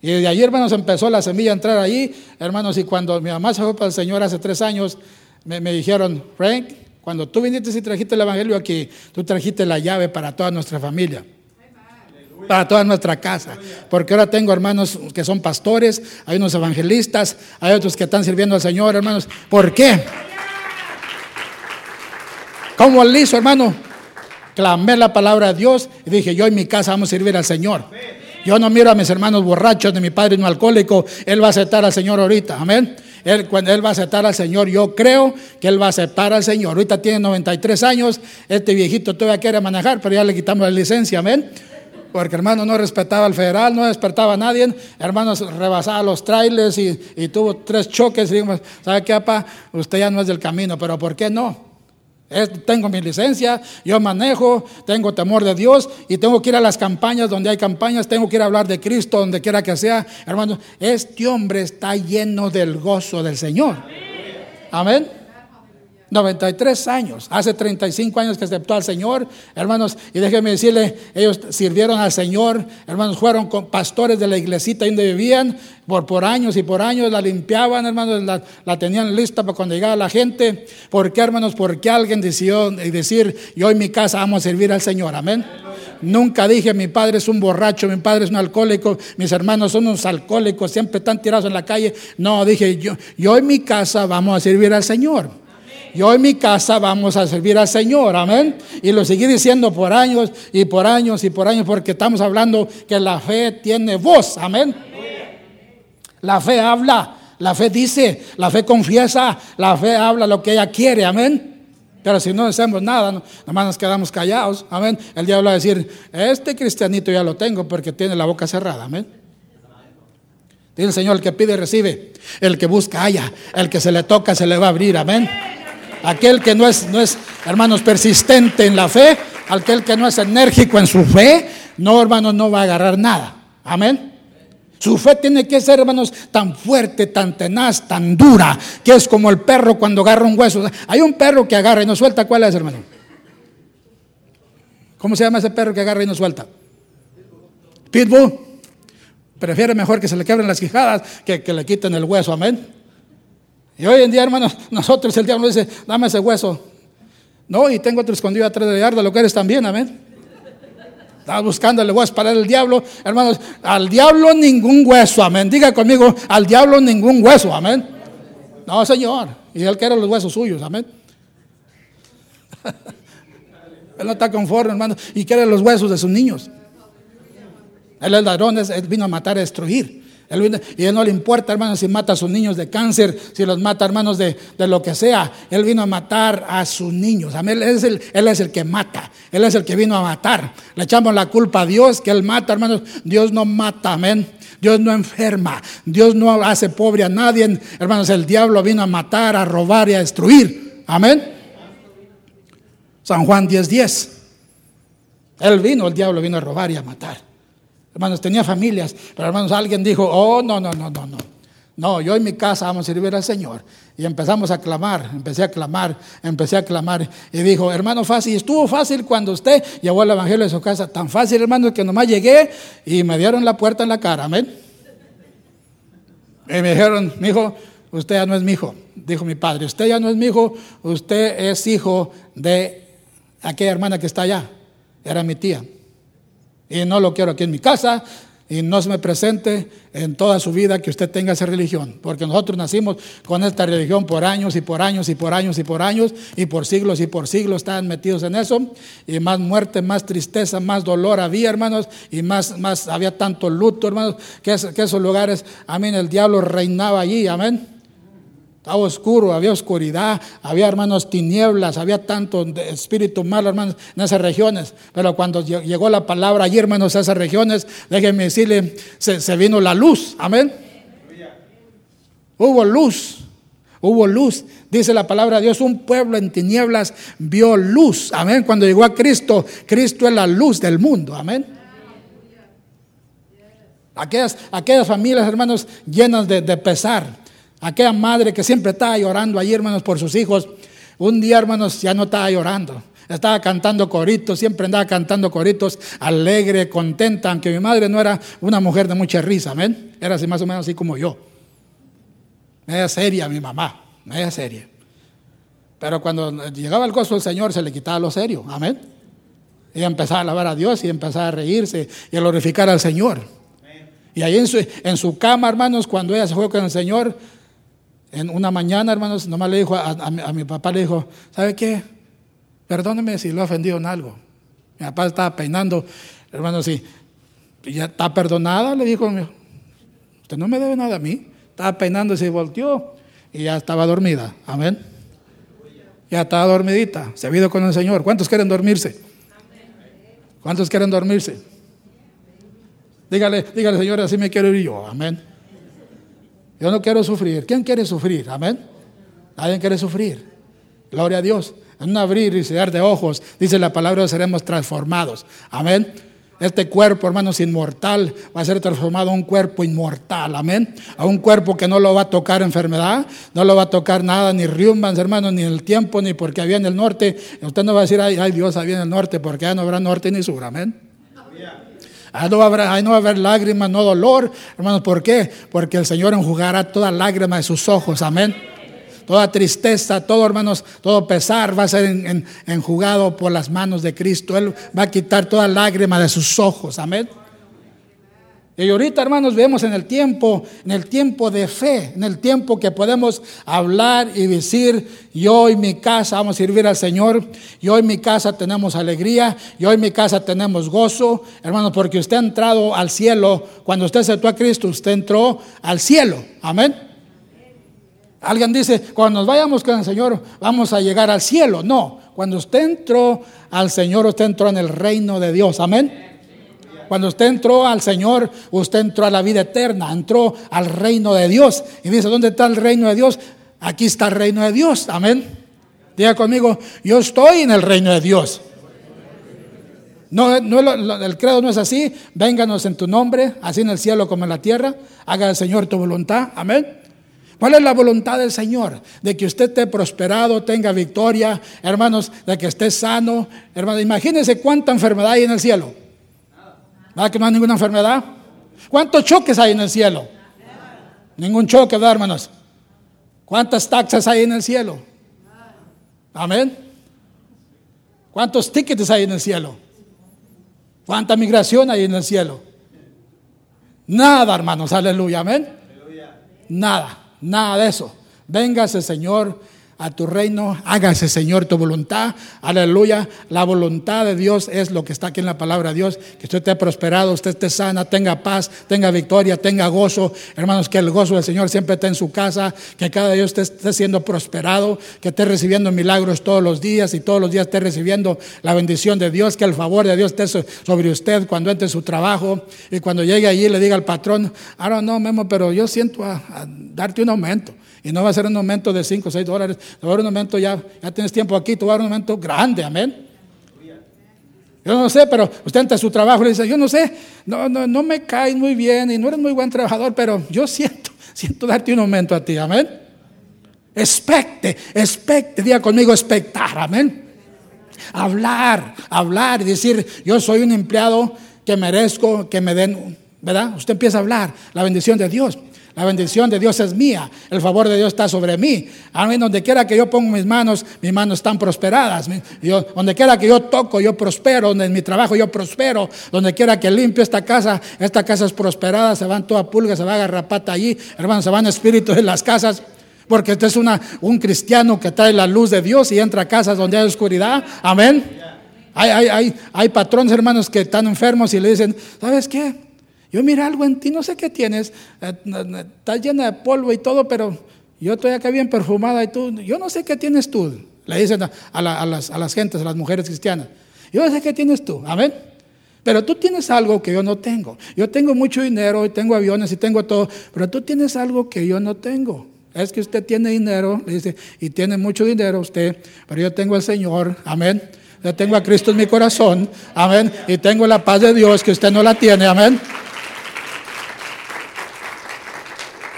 Y de ahí, hermanos, empezó la semilla a entrar ahí, hermanos, y cuando mi mamá se fue para el Señor hace tres años, me, me dijeron, Frank, cuando tú viniste y trajiste el Evangelio aquí, tú trajiste la llave para toda nuestra familia para toda nuestra casa. Porque ahora tengo hermanos que son pastores, hay unos evangelistas, hay otros que están sirviendo al Señor, hermanos. ¿Por qué? ¿Cómo le hizo, hermano? Clamé la palabra de Dios y dije, yo en mi casa vamos a servir al Señor. Yo no miro a mis hermanos borrachos, de mi padre no alcohólico. Él va a aceptar al Señor ahorita. Amén. Él, cuando él va a aceptar al Señor, yo creo que Él va a aceptar al Señor. Ahorita tiene 93 años. Este viejito todavía quiere manejar, pero ya le quitamos la licencia. Amén porque hermano no respetaba al federal, no despertaba a nadie, hermanos rebasaba los trailers y, tuvo tres choques y dijimos, ¿sabe qué, papá? Usted ya no es del camino, pero ¿por qué no? Tengo mi licencia, yo manejo, tengo temor de Dios y tengo que ir a las campañas donde hay campañas, tengo que ir a hablar de Cristo donde quiera que sea. Hermanos, este hombre está lleno del gozo del Señor. Amén. 93 años, hace 35 años que aceptó al Señor, hermanos, y déjenme decirle, ellos sirvieron al Señor, hermanos, fueron con pastores de la iglesita donde vivían, por, por años y por años la limpiaban, hermanos, la, tenían lista para cuando llegaba la gente. ¿Por qué, hermanos? Porque alguien decidió decir, yo en mi casa vamos a servir al Señor, amén. Nunca dije, mi padre es un borracho, mi padre es un alcohólico, mis hermanos son unos alcohólicos, siempre están tirados en la calle. No, dije, yo, yo en mi casa vamos a servir al Señor. Yo en mi casa vamos a servir al Señor, amén. Y lo seguí diciendo por años y por años y por años porque estamos hablando que la fe tiene voz, amén. La fe habla, la fe dice, la fe confiesa, la fe habla lo que ella quiere, amén. Pero si no hacemos nada, nomás nos quedamos callados, amén. El diablo va a decir, este cristianito ya lo tengo porque tiene la boca cerrada, amén. Dice el Señor, el que pide recibe, el que busca haya, el que se le toca se le va a abrir, amén. Aquel que no es, no es, hermanos, persistente en la fe, aquel que no es enérgico en su fe, no, hermanos, no va a agarrar nada. Amén. Su fe tiene que ser, hermanos, tan fuerte, tan tenaz, tan dura, que es como el perro cuando agarra un hueso. Hay un perro que agarra y no suelta. ¿Cuál es, hermano? ¿Cómo se llama ese perro que agarra y no suelta? Pitbull. Prefiere mejor que se le quebren las quijadas que que le quiten el hueso. Amén. Y hoy en día, hermanos, nosotros el diablo dice, dame ese hueso. No, y tengo otro escondido atrás de yarda, lo que eres también, amén. Estaba buscando el hueso para el diablo, hermanos, al diablo ningún hueso, amén. Diga conmigo, al diablo ningún hueso, amén. No, Señor. Y él quiere los huesos suyos, amén. él no está conforme, hermano, y quiere los huesos de sus niños. Él es ladrón, él vino a matar, a destruir y él no le importa, hermanos, si mata a sus niños de cáncer, si los mata, hermanos, de, lo que sea. Él vino a matar a sus niños. El, él es el que mata. Él es el que vino a matar. Le echamos la culpa a Dios que Él mata, hermanos. Dios no mata, amén. Dios no enferma. Dios no hace pobre a nadie. Hermanos, el diablo vino a matar, a robar y a destruir. Amén. San Juan 10:10. 10. Él vino, el diablo vino a robar y a matar. Hermanos, tenía familias, pero hermanos, alguien dijo, oh, no, no, no, no, no. No, yo en mi casa vamos a servir al Señor. Y empezamos a clamar, empecé a clamar, empecé a clamar. Y dijo, hermano, fácil. Estuvo fácil cuando usted llevó el Evangelio de su casa. Tan fácil, hermano, que nomás llegué y me dieron la puerta en la cara. Amén. Y me dijeron, mi hijo, usted ya no es mi hijo. Dijo mi padre, usted ya no es mi hijo, usted es hijo de aquella hermana que está allá. Era mi tía. Y no lo quiero aquí en mi casa y no se me presente en toda su vida que usted tenga esa religión. Porque nosotros nacimos con esta religión por años y por años y por años y por años y por siglos y por siglos estaban metidos en eso. Y más muerte, más tristeza, más dolor había, hermanos, y más, más había tanto luto, hermanos, que, esos lugares, amén, el diablo reinaba allí, amén. Estaba oscuro, había oscuridad, había hermanos tinieblas, había tanto espíritu malo, hermanos, en esas regiones. Pero cuando llegó la palabra allí, hermanos, a esas regiones, déjenme decirle, se, vino la luz. Amén. Hubo luz. Hubo luz, dice la palabra de Dios, un pueblo en tinieblas vio luz. Amén. Cuando llegó a Cristo, Cristo es la luz del mundo. Amén. Aquellas, aquellas familias, hermanos, llenas de, de pesar. Aquella madre que siempre estaba llorando ahí, hermanos, por sus hijos. Un día, hermanos, ya no estaba llorando. Estaba cantando coritos, siempre andaba cantando coritos, alegre, contenta, aunque mi madre no era una mujer de mucha risa, amén. Era así más o menos así como yo. Media seria mi mamá, media seria. Pero cuando llegaba el gozo del Señor se le quitaba lo serio, amén. Y empezaba a alabar a Dios y empezaba a reírse y a glorificar al Señor. Y ahí en su, en su cama, hermanos, cuando ella se fue con el Señor, en una mañana, hermanos, nomás le dijo a, mi papá, le dijo, ¿sabe qué? Perdóneme si lo he ofendido en algo. Mi papá estaba peinando, hermano, si ya está perdonada, le dijo, usted no me debe nada a mí. Estaba peinando y se volteó y ya estaba dormida. Amén. Ya estaba dormidita, se ha ido con el Señor. ¿Cuántos quieren dormirse? ¿Cuántos quieren dormirse? Dígale, dígale, Señor, así me quiero ir yo. Amén. Yo no quiero sufrir. ¿Quién quiere sufrir? Amén. Nadie quiere sufrir. Gloria a Dios. En un abrir y cerrar de ojos, dice la palabra, seremos transformados. Amén. Este cuerpo, hermanos, inmortal, va a ser transformado a un cuerpo inmortal, amén. A un cuerpo que no lo va a tocar enfermedad, no lo va a tocar nada, ni riumbans, hermanos, ni el tiempo, ni porque había en el norte. Usted no va a decir, ay, ay Dios, había en el norte, porque ya no habrá norte ni sur, amén. Ahí no, va a haber, ahí no va a haber lágrimas, no dolor, hermanos, ¿por qué? Porque el Señor enjugará toda lágrima de sus ojos, amén toda tristeza, todo hermanos, todo pesar va a ser enjugado por las manos de Cristo. Él va a quitar toda lágrima de sus ojos. Amén. Y ahorita, hermanos, vemos en el tiempo, en el tiempo de fe, en el tiempo que podemos hablar y decir, yo y mi casa vamos a servir al Señor, yo y mi casa tenemos alegría, yo y mi casa tenemos gozo, hermanos, porque usted ha entrado al cielo, cuando usted aceptó a Cristo, usted entró al cielo, amén. Alguien dice, cuando nos vayamos con el Señor, vamos a llegar al cielo. No, cuando usted entró al Señor, usted entró en el reino de Dios. Amén. Cuando usted entró al Señor, usted entró a la vida eterna, entró al reino de Dios. Y dice, ¿dónde está el reino de Dios? Aquí está el reino de Dios. Amén. Diga conmigo, yo estoy en el reino de Dios. No, no, el credo no es así. Vénganos en tu nombre, así en el cielo como en la tierra. Haga el Señor tu voluntad. Amén. ¿Cuál es la voluntad del Señor? De que usted esté prosperado, tenga victoria, hermanos, de que esté sano. Hermanos, imagínense cuánta enfermedad hay en el cielo. ¿Verdad que no hay ninguna enfermedad? ¿Cuántos choques hay en el cielo? Ningún choque, ¿verdad, hermanos? ¿Cuántas taxas hay en el cielo? Amén. ¿Cuántos tickets hay en el cielo? ¿Cuánta migración hay en el cielo? Nada, hermanos, aleluya, amén. Nada. Nada de eso. Véngase, Señor, a tu reino, hágase Señor tu voluntad, aleluya, la voluntad de Dios es lo que está aquí en la palabra de Dios, que usted esté prosperado, usted esté sana, tenga paz, tenga victoria, tenga gozo, hermanos, que el gozo del Señor siempre esté en su casa, que cada día usted esté siendo prosperado, que esté recibiendo milagros todos los días y todos los días esté recibiendo la bendición de Dios, que el favor de Dios esté sobre usted cuando entre su trabajo. Y cuando llegue allí le diga al patrón, ahora no, Memo, pero yo siento a darte un aumento. Y no va a ser un aumento de 5 o 6 dólares, va a dar un aumento ya, ya tienes tiempo aquí, te va a dar un aumento grande, amén. Yo no sé, pero usted ante su trabajo le dice, yo no sé, no, no, no me caes muy bien y no eres muy buen trabajador, pero yo siento, siento darte un aumento a ti, amén. Expecte, expecte, diga conmigo, expectar, amén. Hablar, hablar y decir, yo soy un empleado que merezco que me den, ¿verdad? Usted empieza a hablar la bendición de Dios. La bendición de Dios es mía. El favor de Dios está sobre mí. A mí, donde quiera que yo pongo mis manos, mis manos están prosperadas. Donde quiera que yo toco, yo prospero. Donde en mi trabajo yo prospero. Donde quiera que limpio esta casa, esta casa es prosperada. Se van toda pulga, se va a garrapata allí. Hermanos, se van espíritus en las casas. Porque este es una, un cristiano que trae la luz de Dios y entra a casas donde hay oscuridad. Amén. Hay, hay, hay, hay patrones, hermanos, que están enfermos y le dicen, ¿sabes qué? Yo mira algo en ti, no sé qué tienes, eh, estás llena de polvo y todo, pero yo estoy acá bien perfumada y tú, yo no sé qué tienes tú. Le dicen a, las, a las gentes, a las mujeres cristianas. Yo no sé qué tienes tú, amén. Pero tú tienes algo que yo no tengo. Yo tengo mucho dinero y tengo aviones y tengo todo, pero tú tienes algo que yo no tengo. Es que usted tiene dinero, le dice, y tiene mucho dinero usted, pero yo tengo al Señor, amén. Yo tengo a Cristo en mi corazón, amén. Y tengo la paz de Dios que usted no la tiene, amén.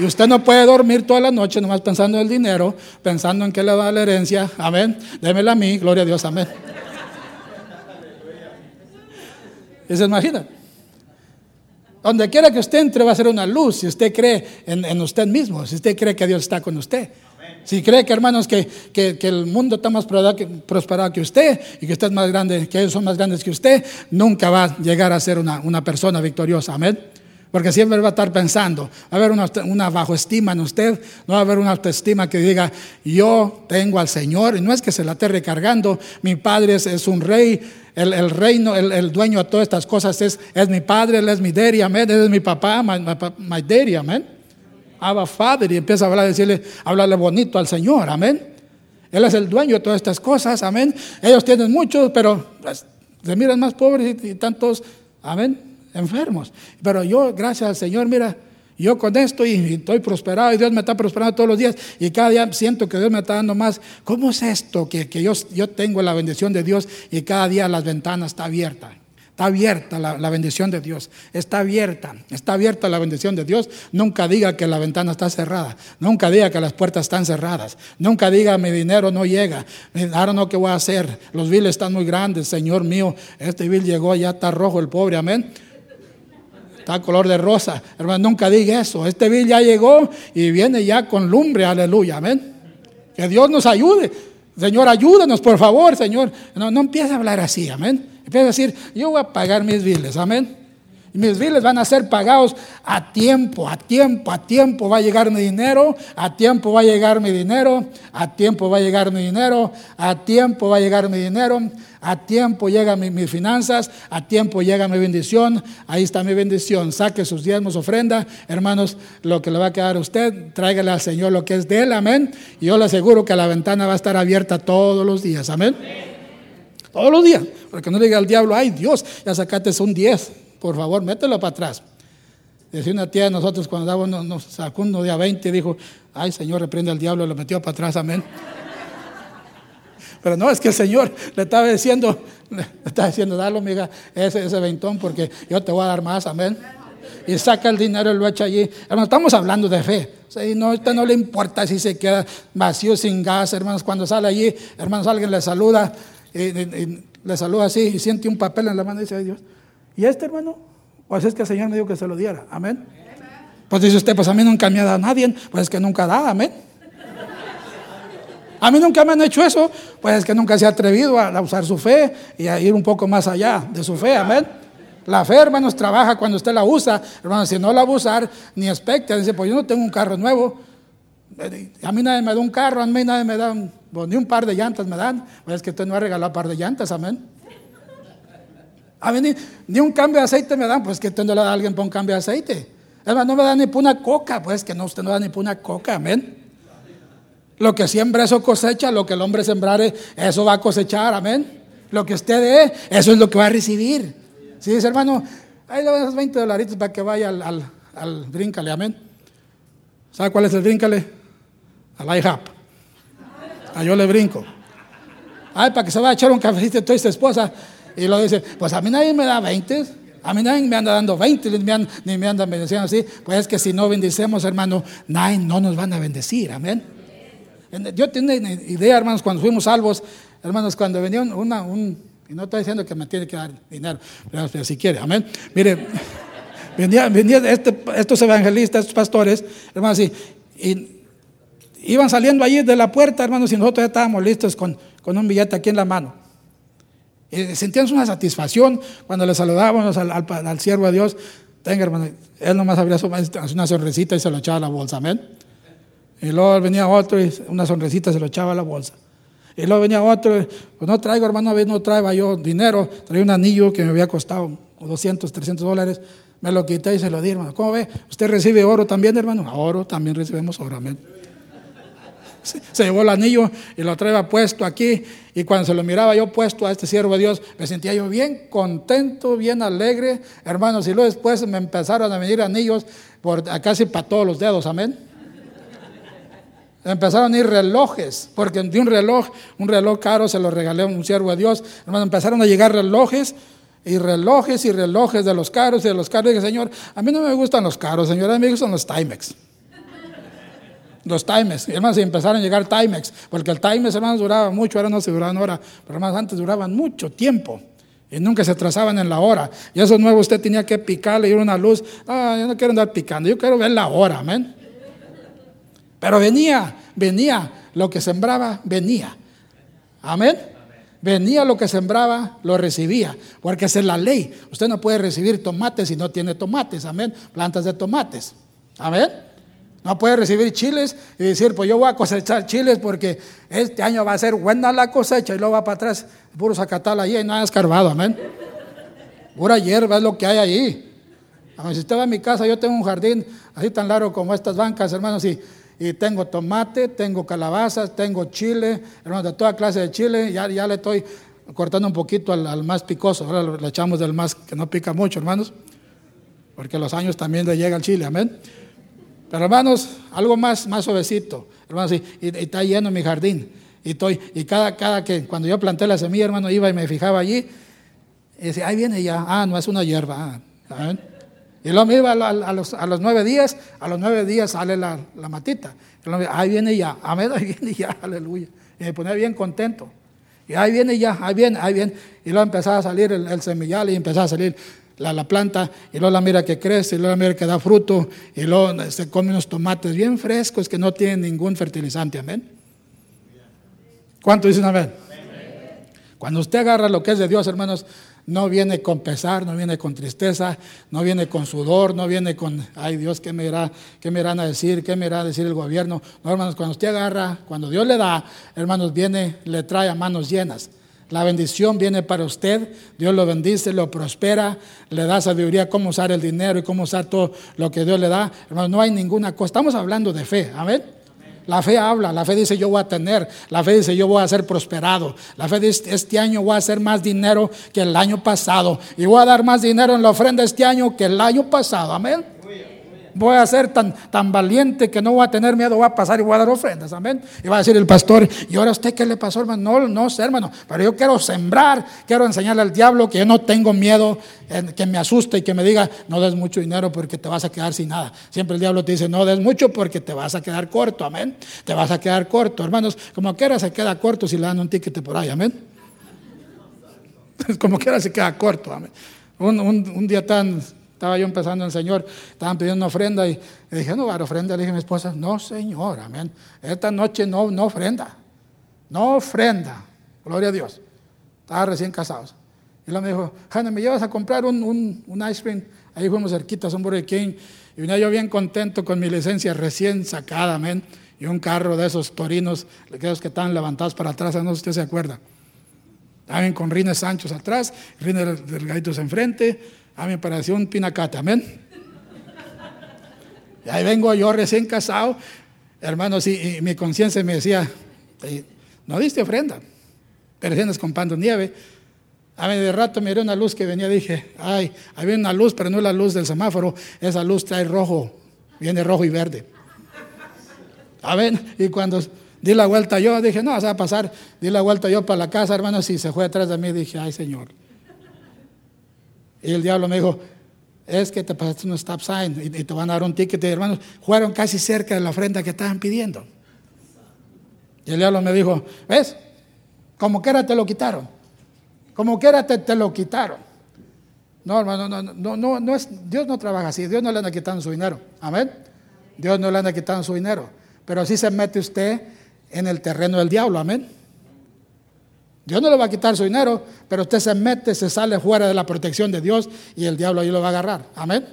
Y usted no puede dormir toda la noche nomás pensando en el dinero, pensando en que le da la herencia. Amén. Démela a mí, gloria a Dios, amén. ¿Y se imagina? Donde quiera que usted entre va a ser una luz si usted cree en, usted mismo, si usted cree que Dios está con usted. Si cree que hermanos que, el mundo está más prosperado que, usted y que usted es más grande, que ellos son más grandes que usted, nunca va a llegar a ser una, una persona victoriosa. Amén. Porque siempre va a estar pensando, va a haber una, una bajo estima en usted, no va a haber una autoestima que diga, yo tengo al Señor, y no es que se la esté recargando, mi Padre es, un rey, el, reino, el, dueño de todas estas cosas es, es mi Padre, Él es mi daddy, amén, Él es mi papá, my, my, daddy, amén. Abba Father, y empieza a hablar, decirle, hablarle bonito al Señor, amén. Él es el dueño de todas estas cosas, amén. Ellos tienen muchos, pero pues, se miran más pobres y tantos, amén enfermos. Pero yo, gracias al Señor, mira, yo con esto y, estoy prosperado y Dios me está prosperando todos los días y cada día siento que Dios me está dando más. ¿Cómo es esto que, yo, yo tengo la bendición de Dios y cada día las ventanas está abierta? Está abierta la, la, bendición de Dios. Está abierta. Está abierta la bendición de Dios. Nunca diga que la ventana está cerrada. Nunca diga que las puertas están cerradas. Nunca diga mi dinero no llega. Ahora no, ¿qué voy a hacer? Los biles están muy grandes, Señor mío. Este bill llegó, ya está rojo el pobre. Amén color de rosa. Hermano, nunca diga eso. Este bill ya llegó y viene ya con lumbre, aleluya, amén. Que Dios nos ayude. Señor, ayúdanos, por favor, Señor. No, no empiece a hablar así, amén. Empieza a decir, yo voy a pagar mis biles, amén. Mis biles van a ser pagados a tiempo, a tiempo, a tiempo va a llegar mi dinero, a tiempo va a llegar mi dinero, a tiempo va a llegar mi dinero, a tiempo va a llegar mi dinero, a tiempo llegan mis finanzas, a tiempo llega mi bendición, ahí está mi bendición. Saque sus diezmos, ofrenda, hermanos, lo que le va a quedar a usted, tráigale al Señor lo que es de él, amén. Y yo le aseguro que la ventana va a estar abierta todos los días, amén. Todos los días, porque no le diga al diablo, ay Dios, ya sacaste un 10 por favor, mételo para atrás. Decía una tía de nosotros cuando daba nos sacó uno día 20 y dijo, ay Señor, reprende al diablo, lo metió para atrás, amén. Pero no, es que el Señor le estaba diciendo, le estaba diciendo, dale, amiga, ese, ese veintón, porque yo te voy a dar más, amén. Y saca el dinero y lo echa allí. Hermanos, estamos hablando de fe. O no, a usted no le importa si se queda vacío, sin gas, hermanos. Cuando sale allí, hermanos, alguien le saluda, y, le saluda así y siente un papel en la mano y dice, ay Dios, ¿Y este hermano? Pues es que el Señor me dijo que se lo diera. Amén. Pues dice usted, pues a mí nunca me ha dado nadie. Pues es que nunca da. Amén. A mí nunca me han hecho eso. Pues es que nunca se ha atrevido a usar su fe y a ir un poco más allá de su fe. Amén. La fe, hermanos, trabaja cuando usted la usa. Hermanos, si no la va a usar, ni expecta. Dice, pues yo no tengo un carro nuevo. A mí nadie me da un carro, a mí nadie me da ni un par de llantas me dan. Pues es que usted no ha regalado un par de llantas, amén. A mí ni, un cambio de aceite me dan, pues que usted no le da a alguien para un cambio de aceite. Además, no me da ni para una coca, pues que no, usted no da ni para una coca, amén. Lo que siembra, eso cosecha, lo que el hombre sembrare, eso va a cosechar, amén. Lo que usted dé, eso es lo que va a recibir. Si dice, hermano, ahí le a esos 20 dolaritos para que vaya al, al, al bríncale, amén. ¿Sabe cuál es el bríncale? Al IHAP. A yo le brinco. Ay, para que se vaya a echar un cafecito toda esta esposa. Y lo dice, pues a mí nadie me da 20, a mí nadie me anda dando 20, ni me, anda, ni andan bendiciendo así. Pues es que si no bendicemos, hermano, nadie no nos van a bendecir, amén. Yo tengo idea, hermanos, cuando fuimos salvos, hermanos, cuando venía una, un, y no estoy diciendo que me tiene que dar dinero, pero, si quiere, amén. Mire, venían venía este, estos evangelistas, estos pastores, hermanos, y, y, iban saliendo allí de la puerta, hermanos, y nosotros ya estábamos listos con, con un billete aquí en la mano. Y sentíamos una satisfacción cuando le saludábamos al, siervo de Dios. Tenga, hermano, él nomás abría una sonrisita y se lo echaba a la bolsa, amén. Y luego venía otro y una sonrisita se lo echaba a la bolsa. Y luego venía otro, pues no traigo, hermano, a veces no traía yo dinero, traía un anillo que me había costado 200, 300 dólares, me lo quité y se lo di, hermano. ¿Cómo ve? ¿Usted recibe oro también, hermano? Oro, también recibimos oro, amén se llevó el anillo y lo traía puesto aquí. Y cuando se lo miraba yo puesto a este siervo de Dios, me sentía yo bien contento, bien alegre, hermanos. Y luego después me empezaron a venir anillos por casi para todos los dedos, amén. Empezaron a ir relojes, porque de un reloj, un reloj caro se lo regalé a un siervo de Dios. Hermanos, empezaron a llegar relojes y relojes y relojes de los caros y de los caros. Y dije, Señor, a mí no me gustan los caros, Señor, a mí me gustan los Timex. Los Timex. Y hermanos, empezaron a llegar Timex, porque el Timex, hermanos, duraba mucho, ahora no se duraban hora, pero hermanos, antes duraban mucho tiempo. Y nunca se atrasaban en la hora. Y eso nuevo usted tenía que picarle y una luz. Ah, yo no quiero andar picando, yo quiero ver la hora, amén. Pero venía, venía, lo que sembraba, venía. Amén. Venía lo que sembraba, lo recibía, porque esa es la ley. Usted no puede recibir tomates si no tiene tomates, amén. Plantas de tomates, amén. No puede recibir chiles y decir, pues yo voy a cosechar chiles porque este año va a ser buena la cosecha y luego va para atrás, puro zacatal ahí y nada escarbado, amén. Pura hierba es lo que hay ahí. si usted va a mi casa, yo tengo un jardín así tan largo como estas bancas, hermanos, y, y tengo tomate, tengo calabazas, tengo chile, hermanos, de toda clase de chile, ya, ya le estoy cortando un poquito al, más picoso, ahora le echamos del más que no pica mucho, hermanos, porque los años también le llega el chile, amén. Pero hermanos, algo más, más suavecito, hermanos, y, está lleno mi jardín. Y, estoy, y cada, cada que, cuando yo planté la semilla, hermano, iba y me fijaba allí, y decía, ahí viene ya, ah, no es una hierba. Ah, y luego me iba a, los, a, los, nueve días, a los nueve días sale la, la matita. ahí viene ya, amén, ahí viene ya, aleluya. Y me ponía bien contento. Y ahí viene ya, ahí viene, ahí viene. Y luego empezaba a salir el, el semillal y empezaba a salir la, planta y luego la mira que crece y luego la mira que da fruto y luego se come unos tomates bien frescos que no tienen ningún fertilizante. Amén. ¿Cuánto dicen amén? Cuando usted agarra lo que es de Dios, hermanos, no viene con pesar, no viene con tristeza, no viene con sudor, no viene con, ay Dios, ¿qué me, irá, ¿qué me irán a decir? ¿Qué me irá a decir el gobierno? No, hermanos, cuando usted agarra, cuando Dios le da, hermanos, viene, le trae a manos llenas. La bendición viene para usted, Dios lo bendice, lo prospera, le da sabiduría cómo usar el dinero y cómo usar todo lo que Dios le da. Hermano, no hay ninguna cosa. Estamos hablando de fe, amén. La fe habla, la fe dice yo voy a tener, la fe dice yo voy a ser prosperado, la fe dice este año voy a hacer más dinero que el año pasado y voy a dar más dinero en la ofrenda este año que el año pasado, amén voy a ser tan, tan valiente que no voy a tener miedo, voy a pasar y voy a dar ofrendas, amén. Y va a decir el pastor, ¿y ahora usted qué le pasó, hermano? No, no sé, hermano, pero yo quiero sembrar, quiero enseñarle al diablo que yo no tengo miedo, que me asuste y que me diga, no des mucho dinero porque te vas a quedar sin nada. Siempre el diablo te dice, no des mucho porque te vas a quedar corto, amén. Te vas a quedar corto, hermanos, como quiera se queda corto si le dan un ticket por ahí, amén. Como quiera se queda corto, amén. Un, un, un día tan estaba yo empezando el Señor, estaban pidiendo una ofrenda y, dije, no va a ofrenda. Le dije a mi esposa, no, Señor, amén. Esta noche no, no ofrenda. No ofrenda. Gloria a Dios. Estaba recién casados. Y luego me dijo, Hannah, ¿me llevas a comprar un, un, ice cream? Ahí fuimos cerquitas, un Burger King. Y venía yo bien contento con mi licencia recién sacada, amén. Y un carro de esos torinos, aquellos que están levantados para atrás, no sé si usted se acuerda. Estaban con rines anchos atrás, rines delgaditos enfrente a mí me pareció un pinacate, amén. Y ahí vengo yo recién casado, hermanos, y, mi conciencia me decía, no diste ofrenda, pero si con pan de nieve. A mí de rato miré una luz que venía, dije, ay, había una luz, pero no es la luz del semáforo, esa luz trae rojo, viene rojo y verde. Amén. Y cuando di la vuelta yo, dije, no, se va a pasar, di la vuelta yo para la casa, hermanos, y se fue atrás de mí, dije, ay, Señor. Y el diablo me dijo, es que te pasaste un stop sign y, te van a dar un ticket. hermanos, fueron casi cerca de la ofrenda que estaban pidiendo. Y el diablo me dijo, ¿ves? Como quiera te lo quitaron. Como quiera te, te lo quitaron. No, hermano, no, no, no, no es, Dios no trabaja así. Dios no le anda quitando su dinero. Amén. Dios no le anda quitando su dinero. Pero sí se mete usted en el terreno del diablo. Amén. Dios no le va a quitar su dinero, pero usted se mete, se sale fuera de la protección de Dios y el diablo ahí lo va a agarrar. Amén.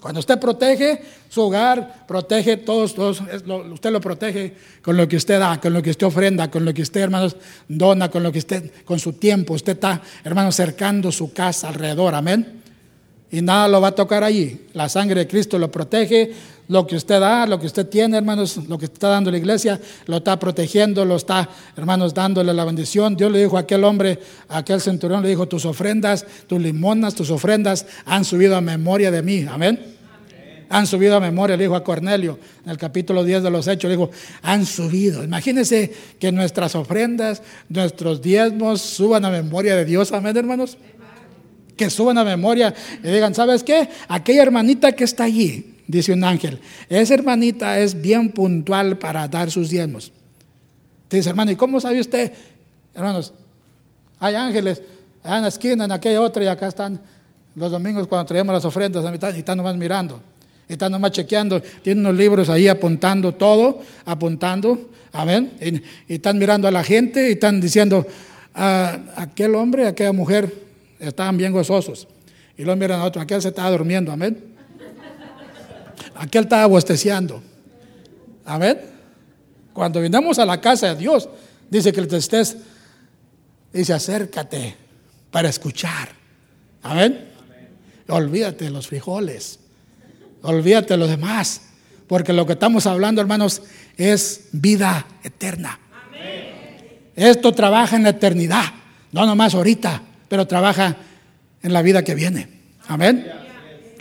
Cuando usted protege su hogar, protege todos, todos usted lo protege con lo que usted da, con lo que usted ofrenda, con lo que usted, hermanos, dona, con lo que usted, con su tiempo. Usted está, hermanos, cercando su casa alrededor. Amén. Y nada lo va a tocar allí. La sangre de Cristo lo protege, lo que usted da, lo que usted tiene, hermanos, lo que está dando la iglesia, lo está protegiendo, lo está, hermanos, dándole la bendición. Dios le dijo a aquel hombre, a aquel centurión, le dijo, tus ofrendas, tus limonas, tus ofrendas han subido a memoria de mí. Amén. Han subido a memoria, le dijo a Cornelio, en el capítulo 10 de los Hechos, le dijo, han subido. Imagínense que nuestras ofrendas, nuestros diezmos suban a memoria de Dios. Amén, hermanos. Que suban a memoria y digan, ¿sabes qué? Aquella hermanita que está allí, dice un ángel. Esa hermanita es bien puntual para dar sus diezmos. Dice, hermano, ¿y cómo sabe usted? Hermanos, hay ángeles allá en la esquina, en aquella otra, y acá están los domingos cuando traemos las ofrendas y están nomás mirando. Están nomás chequeando, tienen unos libros ahí apuntando todo, apuntando, amén. Y, están mirando a la gente y están diciendo, a ah, aquel hombre, aquella mujer estaban bien gozosos. Y luego miran a otro, aquel se estaba durmiendo, amén. Aquel estaba bosteciando, amén. Cuando vinamos a la casa de Dios, dice que te estés, dice acércate para escuchar, amén. Olvídate de los frijoles, olvídate de lo demás, porque lo que estamos hablando, hermanos, es vida eterna. Esto trabaja en la eternidad, no nomás ahorita, pero trabaja en la vida que viene. Amén.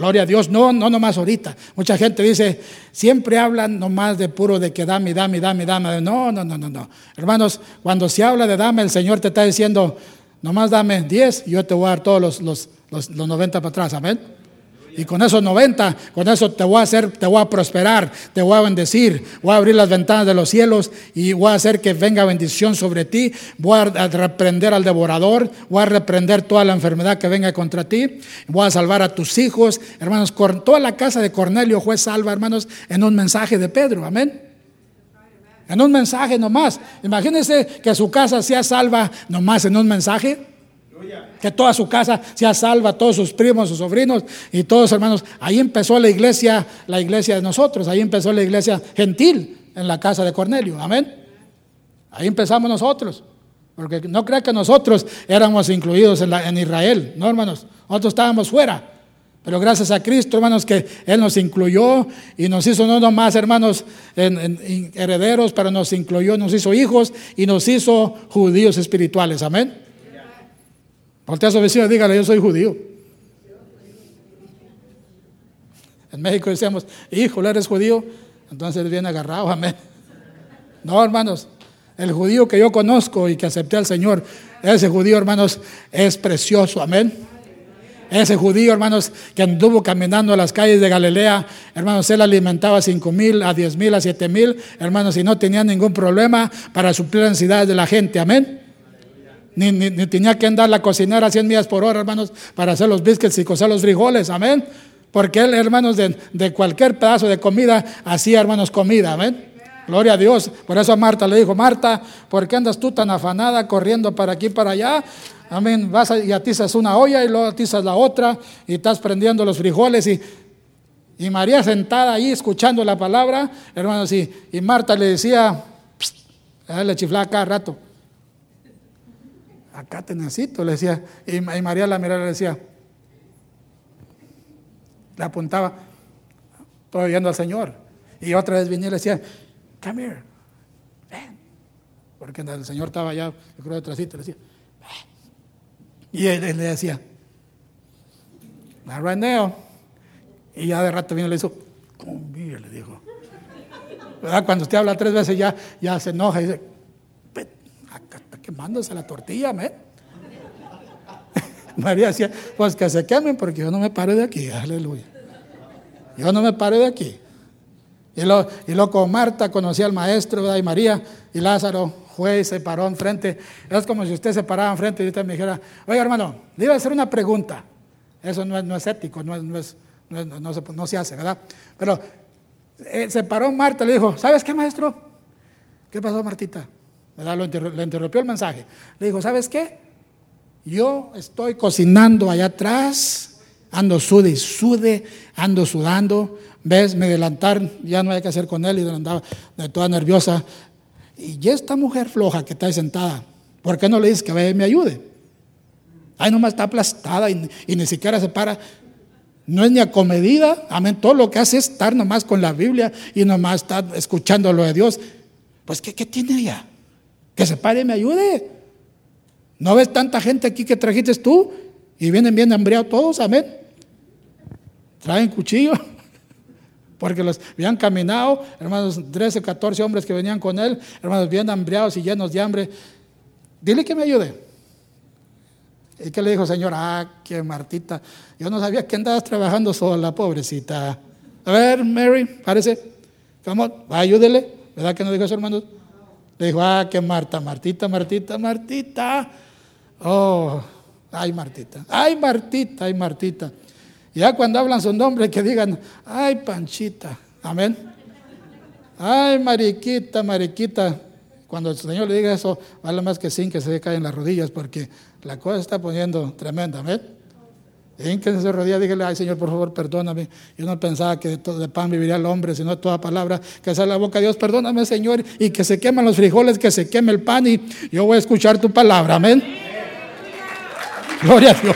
Gloria a Dios, no, no nomás ahorita. Mucha gente dice, siempre hablan nomás de puro de que dame, dame, dame, dame. No, no, no, no, no. Hermanos, cuando se habla de dame, el Señor te está diciendo, nomás dame 10 y yo te voy a dar todos los, los, los, los 90 para atrás. Amén. Y con esos 90, con eso te voy a hacer, te voy a prosperar, te voy a bendecir, voy a abrir las ventanas de los cielos y voy a hacer que venga bendición sobre ti, voy a reprender al devorador, voy a reprender toda la enfermedad que venga contra ti, voy a salvar a tus hijos, hermanos, toda la casa de Cornelio fue salva, hermanos, en un mensaje de Pedro, amén. En un mensaje nomás. Imagínense que su casa sea salva nomás en un mensaje. Que toda su casa sea salva, todos sus primos, sus sobrinos y todos hermanos. Ahí empezó la iglesia, la iglesia de nosotros. Ahí empezó la iglesia gentil en la casa de Cornelio. Amén. Ahí empezamos nosotros. Porque no crea que nosotros éramos incluidos en, en Israel. No, hermanos. Nosotros estábamos fuera. Pero gracias a Cristo, hermanos, que Él nos incluyó y nos hizo no nomás, hermanos, en, herederos, pero nos incluyó, nos hizo hijos y nos hizo judíos espirituales. Amén. Voltea a su vecino y dígale, yo soy judío. En México decíamos, hijo, eres judío. Entonces viene agarrado, amén. No, hermanos, el judío que yo conozco y que acepté al Señor, ese judío, hermanos, es precioso, amén. Ese judío, hermanos, que anduvo caminando a las calles de Galilea, hermanos, él alimentaba a cinco mil, a diez mil, a siete mil, hermanos, y no tenía ningún problema para suplir las necesidades de la gente, amén. Ni, tenía que andar la cocinera a 100 millas por hora, hermanos, para hacer los biscuits y cocer los frijoles, amén. Porque él, hermanos, de, cualquier pedazo de comida, hacía, hermanos, comida, amén. Gloria a Dios. Por eso a Marta le dijo, Marta, ¿por qué andas tú tan afanada corriendo para aquí y para allá? Amén. Vas y atizas una olla y luego atizas la otra y estás prendiendo los frijoles y, y María sentada ahí escuchando la palabra, hermanos, y, y Marta le decía, le chiflaba cada rato acá te necesito, le decía. Y, María la miraba y le decía, le apuntaba, estoy viendo al Señor. Y otra vez venía y le decía, come here, ven. Porque el Señor estaba allá, yo creo, detrásito, le decía, ven. Y él, le decía, right now. Y ya de rato vino y le hizo, come here, le dijo. ¿Verdad? Cuando usted habla tres veces ya, ya se enoja y dice, quemándose la tortilla, ¿me? María decía, pues que se quemen porque yo no me paro de aquí, aleluya. Yo no me paro de aquí. Y luego, y con Marta conocía al maestro, y María, y Lázaro fue y se paró enfrente. Es como si usted se parara enfrente y usted me dijera, oiga hermano, le iba a hacer una pregunta. Eso no es, no es ético, no, es, no, es, no, se, no, se, hace, ¿verdad? Pero eh, se paró Marta le dijo, ¿sabes qué maestro? ¿Qué pasó Martita? Le interrumpió el mensaje. Le dijo, ¿sabes qué? Yo estoy cocinando allá atrás, ando sude y sude, ando sudando. ¿Ves? Me adelantar, ya no hay que hacer con él y andaba de toda nerviosa. Y esta mujer floja que está ahí sentada, ¿por qué no le dices que vaya y me ayude? Ahí nomás está aplastada y, ni siquiera se para. No es ni acomedida, amén. Todo lo que hace es estar nomás con la Biblia y nomás estar escuchando lo de Dios. Pues, ¿qué, qué tiene ella? Que se pare y me ayude. ¿No ves tanta gente aquí que trajiste tú? Y vienen bien hambriados todos, amén. Traen cuchillo. Porque los habían caminado, hermanos, 13, 14 hombres que venían con él, hermanos, bien hambriados y llenos de hambre. Dile que me ayude. ¿Y que le dijo, Señor? Ah, que Martita. Yo no sabía que andabas trabajando sola, pobrecita. A ver, Mary, parece. Vamos, ayúdele. ¿Verdad que no dijo eso, hermanos? Le dijo, ah, que Marta, Martita, Martita, Martita. Oh, ay, Martita, ay, Martita, ay, Martita. Ya cuando hablan su nombre, que digan, ay, Panchita. Amén. Ay, Mariquita, Mariquita. Cuando el Señor le diga eso, vale más que sin que se caen las rodillas, porque la cosa está poniendo tremenda. Amén. En que se rodilla, dígale, ay Señor, por favor, perdóname. Yo no pensaba que de pan viviría el hombre, sino toda palabra que sale de la boca de Dios. Perdóname, Señor, y que se quemen los frijoles, que se queme el pan, y yo voy a escuchar tu palabra. Amén. Gloria a Dios.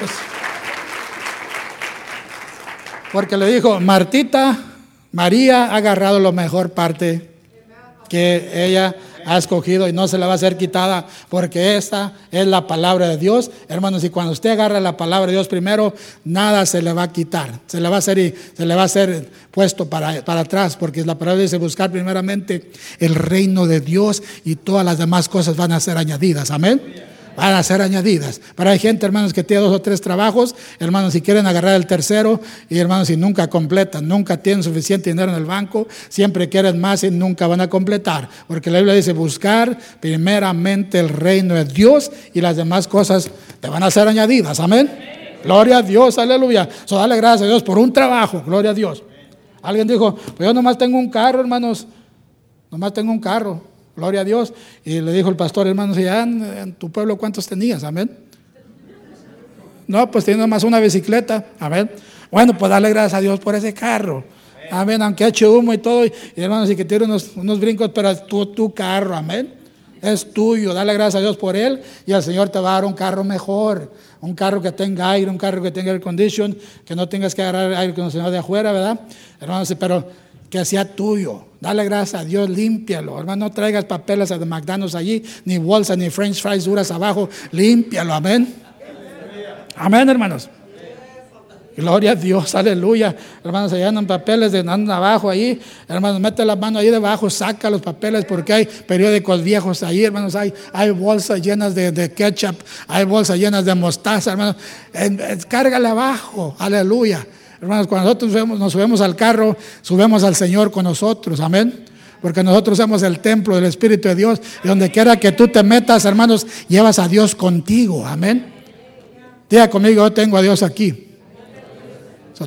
Porque le dijo, Martita, María ha agarrado la mejor parte que ella ha escogido y no se la va a ser quitada porque esta es la palabra de Dios. Hermanos, y cuando usted agarra la palabra de Dios primero, nada se le va a quitar. Se le va a hacer, se le va a ser puesto para, para atrás porque la palabra dice buscar primeramente el reino de Dios y todas las demás cosas van a ser añadidas. Amén van a ser añadidas. Pero hay gente, hermanos, que tiene dos o tres trabajos, hermanos, si quieren agarrar el tercero, y hermanos, si nunca completan, nunca tienen suficiente dinero en el banco, siempre quieren más y nunca van a completar. Porque la Biblia dice, buscar primeramente el reino de Dios y las demás cosas te van a ser añadidas. Amén. Gloria a Dios, aleluya. So, dale gracias a Dios por un trabajo, gloria a Dios. Alguien dijo, pues yo nomás tengo un carro, hermanos, nomás tengo un carro. Gloria a Dios. Y le dijo el pastor, hermano, ya en, tu pueblo cuántos tenías, amén. No, pues tenía más una bicicleta, amén. Bueno, pues dale gracias a Dios por ese carro. Amén, aunque ha hecho humo y todo, y hermanos, y que tiene unos, unos brincos, pero tu, tu carro, amén. Es tuyo, dale gracias a Dios por él y el Señor te va a dar un carro mejor, un carro que tenga aire, un carro que tenga air condition, que no tengas que agarrar aire acondicionado de afuera, ¿verdad? Hermanos, pero que sea tuyo. Dale gracias a Dios, límpialo. Hermano, no traigas papeles de McDonald's allí, ni bolsa, ni french fries duras abajo. Límpialo, amén. Amén, hermanos. Gloria a Dios, aleluya. Hermanos, se llenan papeles de andan abajo ahí. Hermanos, mete la mano ahí debajo, saca los papeles porque hay periódicos viejos ahí, hermanos. Hay, hay bolsas llenas de, ketchup, hay bolsas llenas de mostaza, hermanos. Cárgale abajo, aleluya. Hermanos, cuando nosotros nos subimos al carro, subimos al Señor con nosotros, amén. Porque nosotros somos el templo del Espíritu de Dios. Y donde quiera que tú te metas, hermanos, llevas a Dios contigo, amén. Diga conmigo, yo tengo a Dios aquí.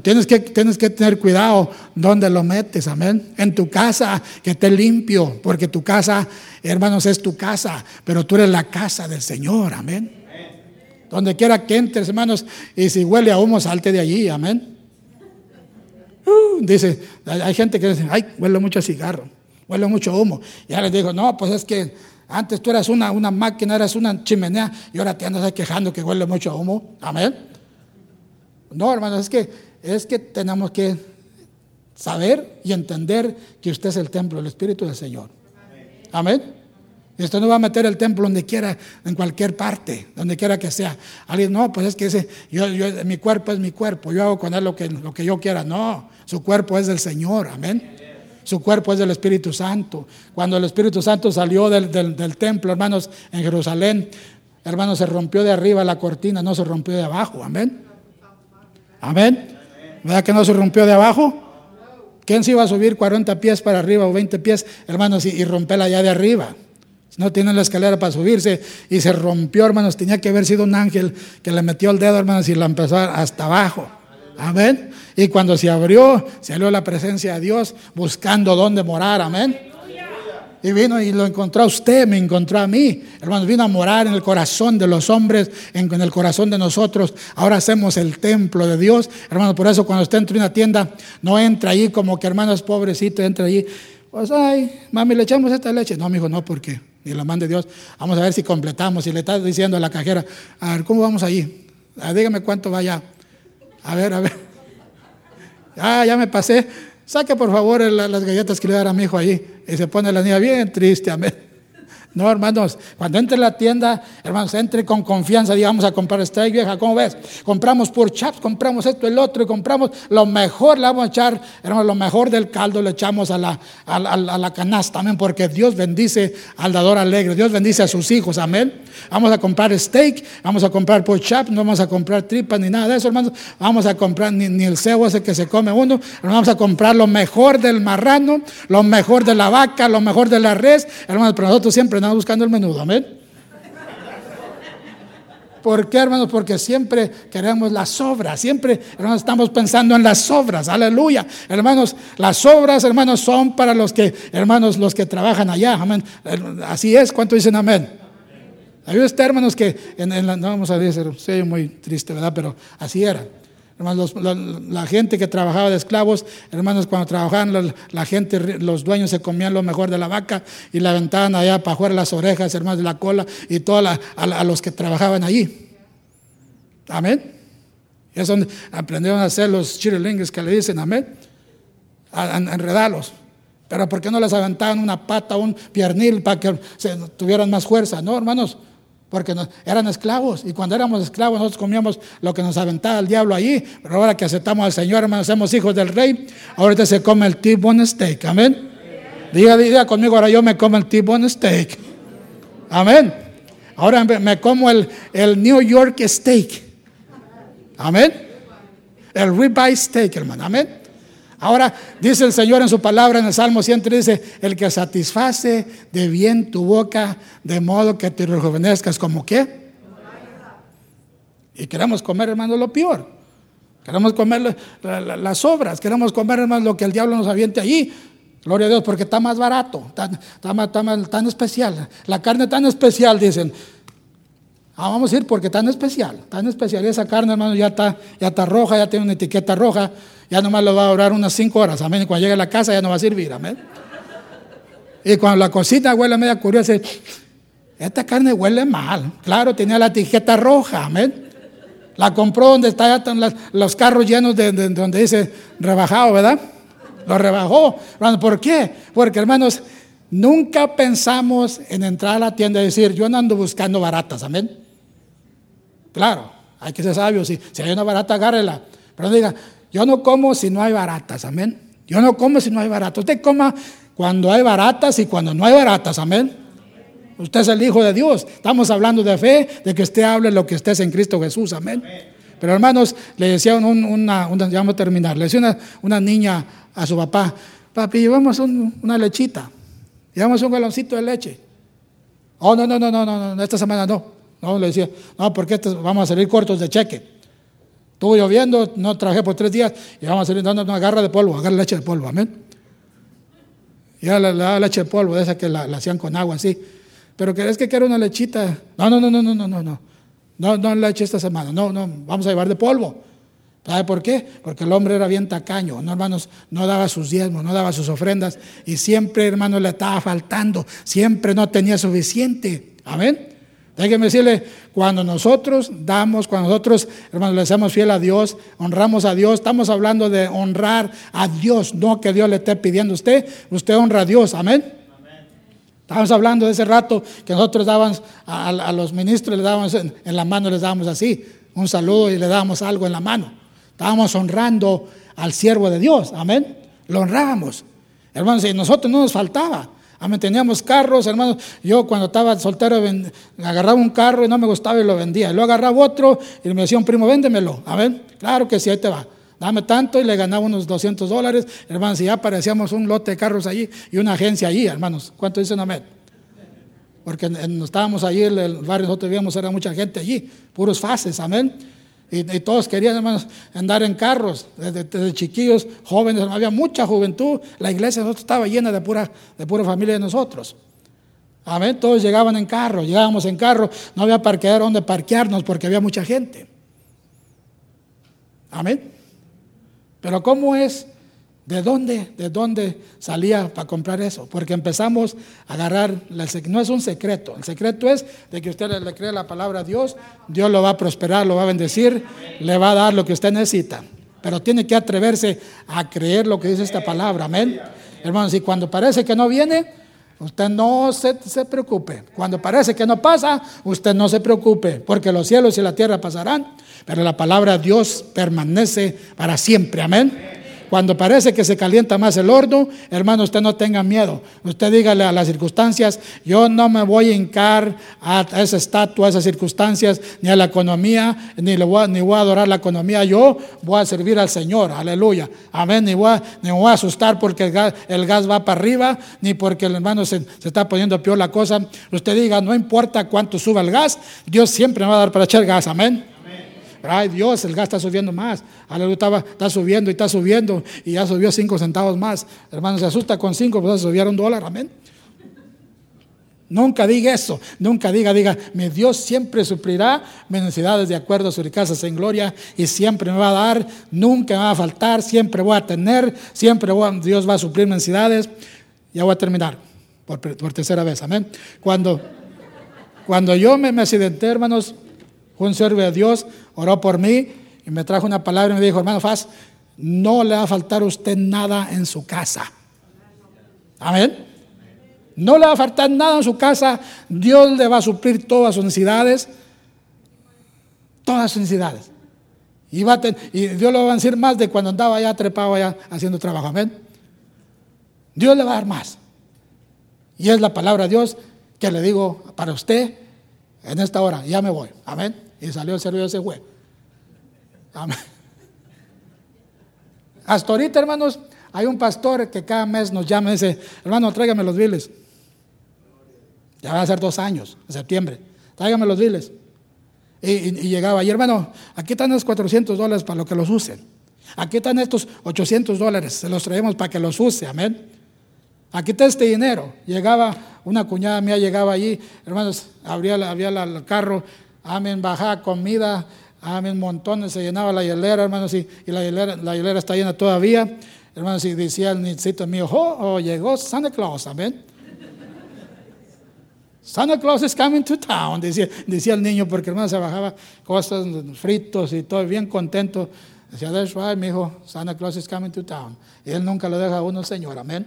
tienes, que, tienes que tener cuidado donde lo metes, amén. En tu casa, que esté limpio, porque tu casa, hermanos, es tu casa, pero tú eres la casa del Señor, amén. Donde quiera que entres, hermanos, y si huele a humo, salte de allí, amén. Uh, dice, hay gente que dice, ay, huele mucho cigarro, huele mucho humo. Ya les digo, no, pues es que antes tú eras una, una máquina, eras una chimenea y ahora te andas quejando que huele mucho humo. Amén. No, hermanos, es que, es que tenemos que saber y entender que usted es el templo del Espíritu del Señor. Amén. Y usted no va a meter el templo donde quiera, en cualquier parte, donde quiera que sea. Alguien, no, pues es que ese, yo, mi cuerpo es mi cuerpo, yo hago con él lo que, lo que yo quiera. No, su cuerpo es del Señor, amén. Su cuerpo es del Espíritu Santo. Cuando el Espíritu Santo salió del, del templo, hermanos, en Jerusalén, hermanos, se rompió de arriba la cortina, no se rompió de abajo, amén. Amén. ¿Verdad que no se rompió de abajo? ¿Quién se iba a subir 40 pies para arriba o 20 pies, hermanos, y, y romperla allá de arriba? No tiene la escalera para subirse y se rompió, hermanos. Tenía que haber sido un ángel que le metió el dedo, hermanos, y la empezó hasta abajo. Amén. Y cuando se abrió, salió la presencia de Dios buscando dónde morar. Amén. Y vino y lo encontró a usted, me encontró a mí. Hermanos, vino a morar en el corazón de los hombres, en, el corazón de nosotros. Ahora hacemos el templo de Dios. Hermanos, por eso cuando usted entra en una tienda, no entra allí como que hermanos pobrecito, entra allí. Pues, ay, mami, le echamos esta leche. No, amigo, no, porque y la mande Dios. Vamos a ver si completamos. Y le estás diciendo a la cajera, a ver, ¿cómo vamos allí? dígame cuánto vaya. A ver, a ver. Ah, ya me pasé. Saque por favor las galletas que le dar a mi hijo allí. Y se pone la niña bien triste, amén. No, hermanos, cuando entre a la tienda, hermanos, entre con confianza, digamos a comprar steak vieja, ¿cómo ves? Compramos por chaps, compramos esto, el otro, y compramos lo mejor, le vamos a echar, hermanos, lo mejor del caldo le echamos a la, a, la canasta, amén, porque Dios bendice al dador alegre, Dios bendice a sus hijos, amén. Vamos a comprar steak, vamos a comprar por chaps, no vamos a comprar tripas ni nada de eso, hermanos, vamos a comprar ni, ni el cebo ese que se come uno, vamos a comprar lo mejor del marrano, lo mejor de la vaca, lo mejor de la res, hermanos, pero nosotros siempre buscando el menudo, amén. ¿Por qué, hermanos? Porque siempre queremos las obras, siempre, hermanos, estamos pensando en las obras, aleluya. Hermanos, las obras, hermanos, son para los que, hermanos, los que trabajan allá, amén. Así es, ¿cuánto dicen amén? Hay usted, hermanos, que no vamos a decir, soy muy triste, ¿verdad? Pero así era. Hermanos, la, gente que trabajaba de esclavos, hermanos, cuando trabajaban, la, gente, los dueños se comían lo mejor de la vaca y la aventaban allá para afuera las orejas, hermanos, la cola y todos a, los que trabajaban allí. Amén. Eso aprendieron a hacer los chirilingues que le dicen, amén. A, enredarlos. Pero ¿por qué no les aventaban una pata, un piernil para que tuvieran más fuerza? No, hermanos porque eran esclavos y cuando éramos esclavos nosotros comíamos lo que nos aventaba el diablo allí, pero ahora que aceptamos al Señor, hermanos, somos hijos del rey, ahorita se come el T-bone steak, amén. Diga, diga conmigo, ahora yo me como el T-bone steak, amén. Ahora me como el, el New York steak, amén. El ribeye steak, hermano, amén. Ahora dice el Señor en su palabra en el Salmo 100, dice, el que satisface de bien tu boca, de modo que te rejuvenezcas como qué. Y queremos comer, hermano, lo peor. Queremos comer las obras, queremos comer, hermano, lo que el diablo nos aviente allí. Gloria a Dios, porque está más barato, tan, tan especial. La carne tan especial, dicen. Ah, vamos a ir porque tan especial, tan especial. Esa carne, hermano, ya está, ya está roja, ya tiene una etiqueta roja ya nomás lo va a durar unas cinco horas, amén. Y cuando llegue a la casa ya no va a servir, amén. Y cuando la cosita huele media curiosa, esta carne huele mal. Claro, tenía la etiqueta roja, amén. La compró donde están los carros llenos de, donde dice rebajado, ¿verdad? Lo rebajó. ¿Por qué? Porque, hermanos, nunca pensamos en entrar a la tienda y decir, yo no ando buscando baratas, amén. Claro, hay que ser sabio. Si, si hay una barata, agárrela. Pero diga, yo no como si no hay baratas, amén. Yo no como si no hay baratas. Usted coma cuando hay baratas y cuando no hay baratas, amén. Usted es el Hijo de Dios. Estamos hablando de fe, de que usted hable lo que usted en Cristo Jesús, amén. Pero hermanos, le decía una, una, vamos a terminar, le decía una, niña a su papá, papi, llevamos una lechita, llevamos un galoncito de leche. Oh, no, no, no, no, no, esta semana no. No, le decía, no, porque vamos a salir cortos de cheque. Estuvo lloviendo, no trabajé por tres días y vamos a salir dando una garra de polvo, agarra leche de polvo, amén. Ya le daba leche de polvo, de esa que la, hacían con agua así. Pero querés que quiera una lechita. No, no, no, no, no, no, no, no. No, no leche esta semana. No, no, vamos a llevar de polvo. ¿Sabe por qué? Porque el hombre era bien tacaño, no hermanos, no daba sus diezmos, no daba sus ofrendas y siempre, hermanos, le estaba faltando, siempre no tenía suficiente. Amén. Déjeme decirle, cuando nosotros damos, cuando nosotros, hermanos, le hacemos fiel a Dios, honramos a Dios, estamos hablando de honrar a Dios, no que Dios le esté pidiendo a usted, usted honra a Dios, amén. Estamos hablando de ese rato que nosotros dábamos a, los ministros, le dábamos en, la mano, les dábamos así, un saludo y le dábamos algo en la mano. Estábamos honrando al siervo de Dios, amén. Lo honrábamos. Hermanos, y nosotros no nos faltaba. Amén. Teníamos carros, hermanos. Yo cuando estaba soltero agarraba un carro y no me gustaba y lo vendía. Luego agarraba otro y me decía un primo, véndemelo. Amén. Claro que sí, ahí te va. Dame tanto y le ganaba unos 200 dólares. Hermanos, y ya parecíamos un lote de carros allí y una agencia allí, hermanos. ¿Cuánto dicen amén? Porque estábamos allí, en el barrio nosotros vivíamos, era mucha gente allí, puros fases, amén. Y, todos querían, hermanos, andar en carros, desde, chiquillos, jóvenes, había mucha juventud. La iglesia nosotros estaba llena de pura, de pura familia de nosotros. Amén. Todos llegaban en carro, llegábamos en carro, no había parqueadero donde parquearnos porque había mucha gente. Amén. Pero ¿cómo es ¿De dónde, ¿De dónde salía para comprar eso? Porque empezamos a agarrar, no es un secreto, el secreto es de que usted le cree la palabra a Dios, Dios lo va a prosperar, lo va a bendecir, le va a dar lo que usted necesita. Pero tiene que atreverse a creer lo que dice esta palabra, amén. Hermanos, y cuando parece que no viene, Usted no se, se, preocupe. Cuando parece que no pasa, usted no se preocupe, porque los cielos y la tierra pasarán, pero la palabra de Dios permanece para siempre. Amén. Cuando parece que se calienta más el horno, hermano, usted no tenga miedo. Usted dígale a las circunstancias, yo no me voy a hincar a esa estatua, a esas circunstancias, ni a la economía, ni, le voy, a, a adorar la economía. Yo voy a servir al Señor, aleluya. Amén, ni, voy a, voy a asustar porque el gas, el gas, va para arriba, ni porque el hermano se, se está poniendo peor la cosa. Usted diga, no importa cuánto suba el gas, Dios siempre me va a dar para echar gas, amén. Ay Dios, el gas está subiendo más. Aleluya, está subiendo y está subiendo. Y ya subió cinco centavos más. Hermano, se asusta con cinco, pues subieron un dólar. Amén. Nunca diga eso, nunca diga, diga, mi Dios siempre suplirá mis necesidades de acuerdo a su riquezas en gloria y siempre me va a dar, nunca me va a faltar, siempre voy a tener, siempre Dios va a suplir mis necesidades. Ya voy a terminar por, por tercera vez, amén. Cuando, cuando yo me, me accidenté, hermanos, un siervo de Dios oró por mí y me trajo una palabra y me dijo, hermano Faz, no le va a faltar a usted nada en su casa. Amén. No le va a faltar nada en su casa. Dios le va a suplir todas sus necesidades. Todas sus necesidades. Y, va y Dios le va a decir más de cuando andaba allá trepado allá haciendo trabajo. Amén. Dios le va a dar más. Y es la palabra de Dios que le digo para usted en esta hora. Ya me voy. Amén. Y salió el servicio ese fue. Amén. Hasta ahorita, hermanos, hay un pastor que cada mes nos llama y dice, hermano, tráigame los biles. Ya va a ser dos años, en septiembre. Tráigame los biles. Y, llegaba, y hermano, aquí están los 400 dólares para lo que los usen. Aquí están estos 800 dólares, se los traemos para que los use, amén. Aquí está este dinero. Llegaba, una cuñada mía llegaba allí, hermanos, abría, abría el carro, amén, bajaba comida, amén, montones, se llenaba la hielera, hermanos, y, la, hielera, la hielera está llena todavía. Hermanos, y decía el nietito mío, oh, oh, llegó Santa Claus, amén. Santa Claus is coming to town, decía, decía el niño, porque hermano se bajaba cosas fritos y todo, bien contento. Decía, that's right, mi hijo, Santa Claus is coming to town. Y él nunca lo deja a uno, Señor, amén.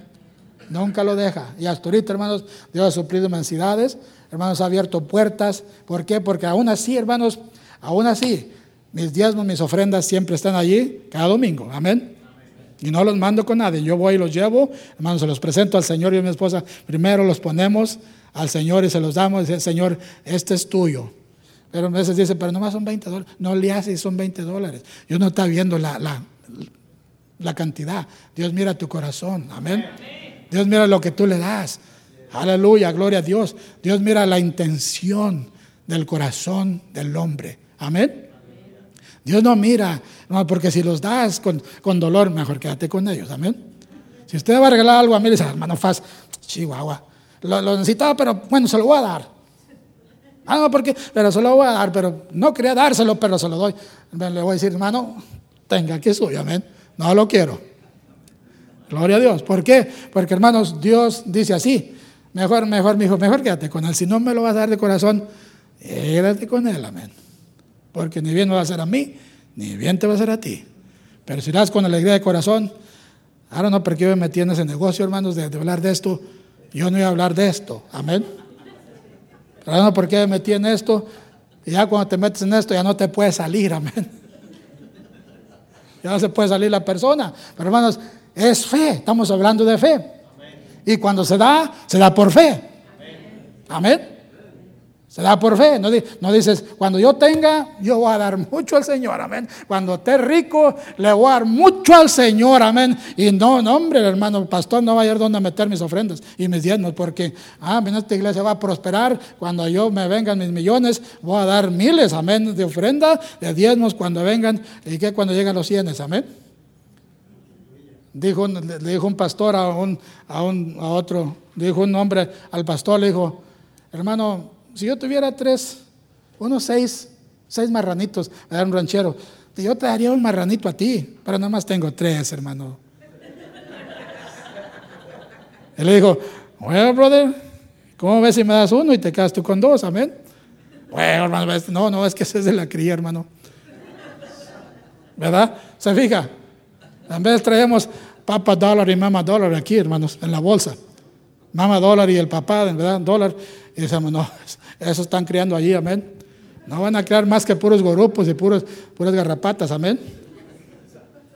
Nunca lo deja. Y hasta ahorita, hermanos, Dios ha suplido mensidades, hermanos, ha abierto puertas. ¿Por qué? Porque aún así, hermanos, aún así, mis diezmos, mis ofrendas siempre están allí cada domingo. Amén. Y no los mando con nadie. Yo voy y los llevo, hermanos, se los presento al Señor y a mi esposa. Primero los ponemos al Señor y se los damos. Dice, Señor, este es tuyo. Pero a veces dice, pero nomás son 20 dólares. No le hace, son 20 dólares. Dios no está viendo la, la, la cantidad. Dios mira tu corazón. Amén. Dios mira lo que tú le das. Aleluya, gloria a Dios. Dios mira la intención del corazón del hombre. Amén. Dios no mira, no, porque si los das con, con, dolor, mejor quédate con ellos. Amén. Si usted va a regalar algo a mí, dice, hermano Faz, chihuahua, lo, lo, necesitaba, pero bueno, se lo voy a dar. Ah, no, porque, pero se lo voy a dar, pero no quería dárselo, pero se lo doy. Le voy a decir, hermano, tenga que suyo, amén. No lo quiero. Gloria a Dios. ¿Por qué? Porque hermanos, Dios dice así. Mejor, mejor, mi hijo, mejor quédate con él. Si no me lo vas a dar de corazón, quédate con él, amén. Porque ni bien me va a hacer a mí, ni bien te va a hacer a ti. Pero si das con alegría de corazón, ahora no, porque yo me metí en ese negocio, hermanos, de, hablar de esto. Yo no voy a hablar de esto, amén. Ahora no, porque me metí en esto. Ya cuando te metes en esto, ya no te puedes salir, amén. Ya no se puede salir la persona. Pero hermanos, es fe, estamos hablando de fe. Y cuando se da, se da por fe. Amén. Se da por fe. No, dices, cuando yo tenga, yo voy a dar mucho al Señor. Amén. Cuando esté rico, le voy a dar mucho al Señor. Amén. Y no, no, hombre, hermano pastor, no va a ir donde meter mis ofrendas y mis diezmos, porque, ah, esta iglesia va a prosperar. Cuando yo me vengan mis millones, voy a dar miles, amén, de ofrenda, de diezmos cuando vengan. ¿Y que Cuando llegan los cienes, amén. Dijo, le dijo un pastor a, un, a, un, a otro, dijo un hombre al pastor, le dijo, hermano, si yo tuviera tres, unos seis, seis marranitos, era un ranchero, yo te daría un marranito a ti, pero nada más tengo tres, hermano. Él le dijo, bueno, brother, ¿cómo ves si me das uno y te quedas tú con dos? Amén. Bueno, hermano, no, no, es que ese es de la cría, hermano. ¿Verdad? ¿Se fija? En vez traemos papa dólar y mamá dólar aquí, hermanos, en la bolsa. mamá dólar y el papá, ¿verdad? Dólar. Y decimos, no, eso están criando allí, amén. No van a crear más que puros gorupos y puros, puras garrapatas, amén.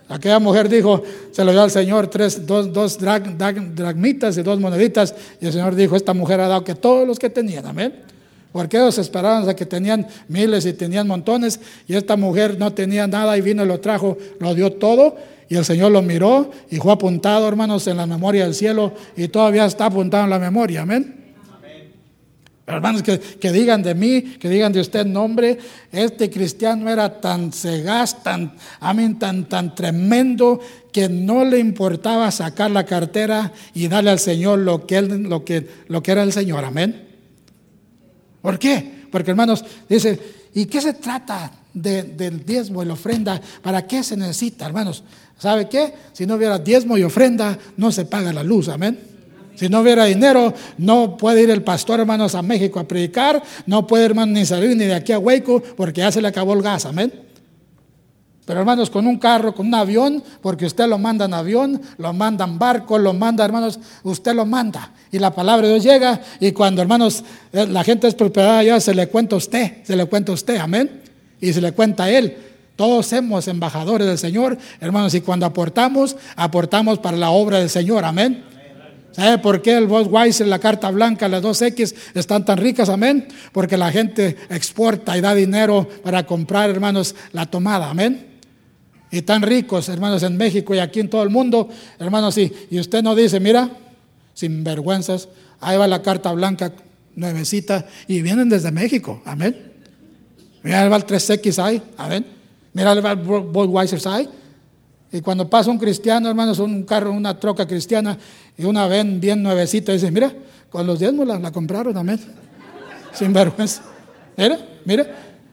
Aquella mujer dijo, se lo dio al Señor tres, dos, dos dragmitas y dos moneditas. Y el Señor dijo, esta mujer ha dado que todos los que tenían, amén. Porque ellos esperaban a que tenían miles y tenían montones. Y esta mujer no tenía nada y vino y lo trajo, lo dio todo. Y el Señor lo miró y fue apuntado, hermanos, en la memoria del cielo. Y todavía está apuntado en la memoria, amén. Hermanos, que, digan de mí, que digan de usted nombre, este cristiano era tan cegaz, tan, amén, tan, tan tremendo, que no le importaba sacar la cartera y darle al Señor lo que, él, lo que, lo que era el Señor, amén. ¿Por qué? Porque hermanos, dice, ¿y qué se trata del diezmo y la ofrenda? ¿Para qué se necesita, hermanos? ¿Sabe qué? Si no hubiera diezmo y ofrenda, no se paga la luz, amén. Si no hubiera dinero, no puede ir el pastor, hermanos, a México a predicar, no puede, hermanos, ni salir ni de aquí a Hueco, porque ya se le acabó el gas, amén. Pero hermanos, con un carro, con un avión, porque usted lo manda en avión, lo manda en barco, lo manda, hermanos, usted lo manda. Y la palabra de Dios llega, y cuando, hermanos, eh, la gente es preparada ya, se le cuenta a usted, se le cuenta a usted, amén. Y se le cuenta a él. Todos somos embajadores del Señor, hermanos, y cuando aportamos, aportamos para la obra del Señor, amén. ¿Sabe por qué el Budweiser, la carta blanca, las dos X están tan ricas? Amén. Porque la gente exporta y da dinero para comprar, hermanos, la tomada. Amén. Y tan ricos, hermanos, en México y aquí en todo el mundo, hermanos, y, y usted no dice, mira, sin vergüenzas, ahí va la carta blanca nuevecita y vienen desde México. Amén. Mira, el 3X ahí. Amén. Mira, ahí va el Budweiser ahí. Y cuando pasa un cristiano, hermanos, un carro, una troca cristiana, y una ven bien nuevecita, dice, mira, con los diezmos la, compraron, amén. Sin vergüenza. Mira, mira,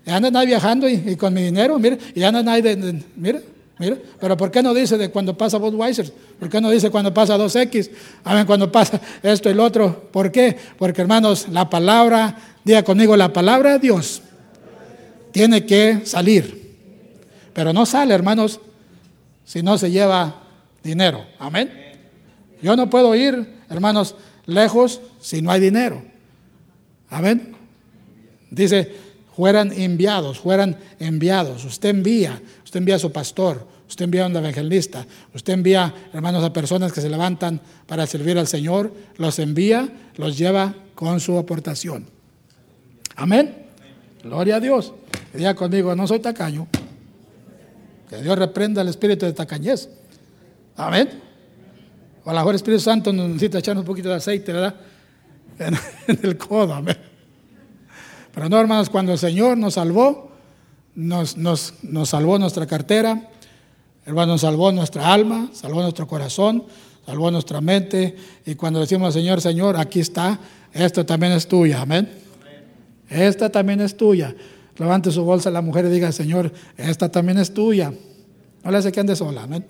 y andan ahí viajando y, con mi dinero, mira, y andan ahí, de, mira, mira. Pero ¿por qué no dice de cuando pasa Budweiser? ¿Por qué no dice cuando pasa 2X? Amén, cuando pasa esto y lo otro. ¿Por qué? Porque, hermanos, la palabra, diga conmigo, la palabra de Dios tiene que salir. Pero no sale, hermanos, si no se lleva dinero. Amén. Yo no puedo ir, hermanos, lejos si no hay dinero. Amén. Dice, fueran enviados, fueran enviados. Usted envía, usted envía a su pastor, usted envía a un evangelista, usted envía, hermanos, a personas que se levantan para servir al Señor, los envía, los lleva con su aportación. Amén. Gloria a Dios. Diga conmigo, no soy tacaño. Que Dios reprenda el espíritu de tacañez. Amén. O a lo mejor el Espíritu Santo nos necesita echar un poquito de aceite, ¿verdad? En, el codo, amén. Pero no, hermanos, cuando el Señor nos salvó, nos, nos, nos salvó nuestra cartera, hermano, nos salvó nuestra alma, salvó nuestro corazón, salvó nuestra mente. Y cuando decimos al Señor, Señor, aquí está, esto también es tuya, amén. Esta también es tuya. Levante su bolsa la mujer y diga, Señor, esta también es tuya. No le hace que ande sola, amén.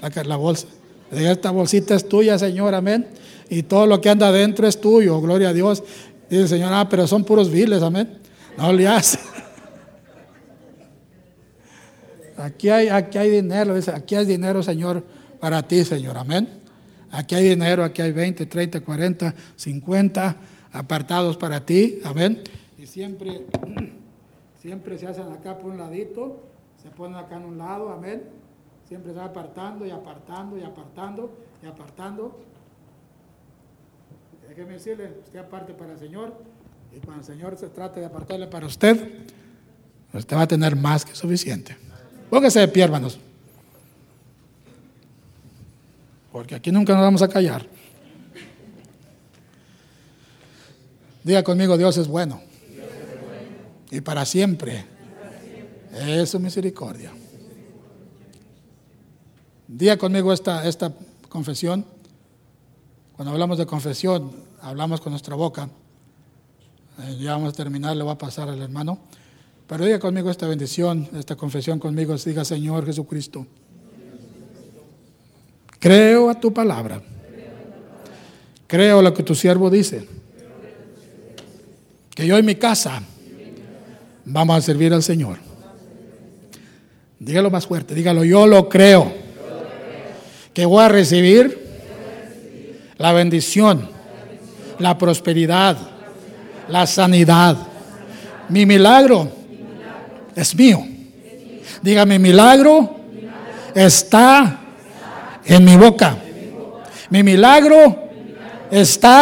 La, la bolsa. Diga, esta bolsita es tuya, Señor, amén. Y todo lo que anda adentro es tuyo, gloria a Dios. Dice el Señor, ah, pero son puros viles, amén. No le hace. Aquí hay, aquí hay dinero, dice, aquí hay dinero, Señor, para ti, Señor, amén. Aquí hay dinero, aquí hay 20, 30, 40, 50 apartados para ti, amén. Y siempre Siempre se hacen acá por un ladito, se ponen acá en un lado, amén. Siempre se va apartando y apartando y apartando y apartando. Déjeme decirle, usted aparte para el Señor y cuando el Señor se trate de apartarle para usted, usted va a tener más que suficiente. Póngase de pie, hermanos. Porque aquí nunca nos vamos a callar. Diga conmigo, Dios es bueno y para siempre. Es su misericordia. Diga conmigo esta, esta confesión. Cuando hablamos de confesión, hablamos con nuestra boca. Eh, ya vamos a terminar, le va a pasar al hermano. Pero diga conmigo esta bendición, esta confesión conmigo. Diga, Señor Jesucristo, creo a tu palabra. Creo lo que tu siervo dice. Que yo en mi casa Vamos a servir al Señor. Dígalo más fuerte, dígalo, yo lo creo. Que voy a recibir. La, bendición, la prosperidad, la sanidad. Mi, milagro es mío. Diga, mi milagro, está, en mi boca. Mi, milagro está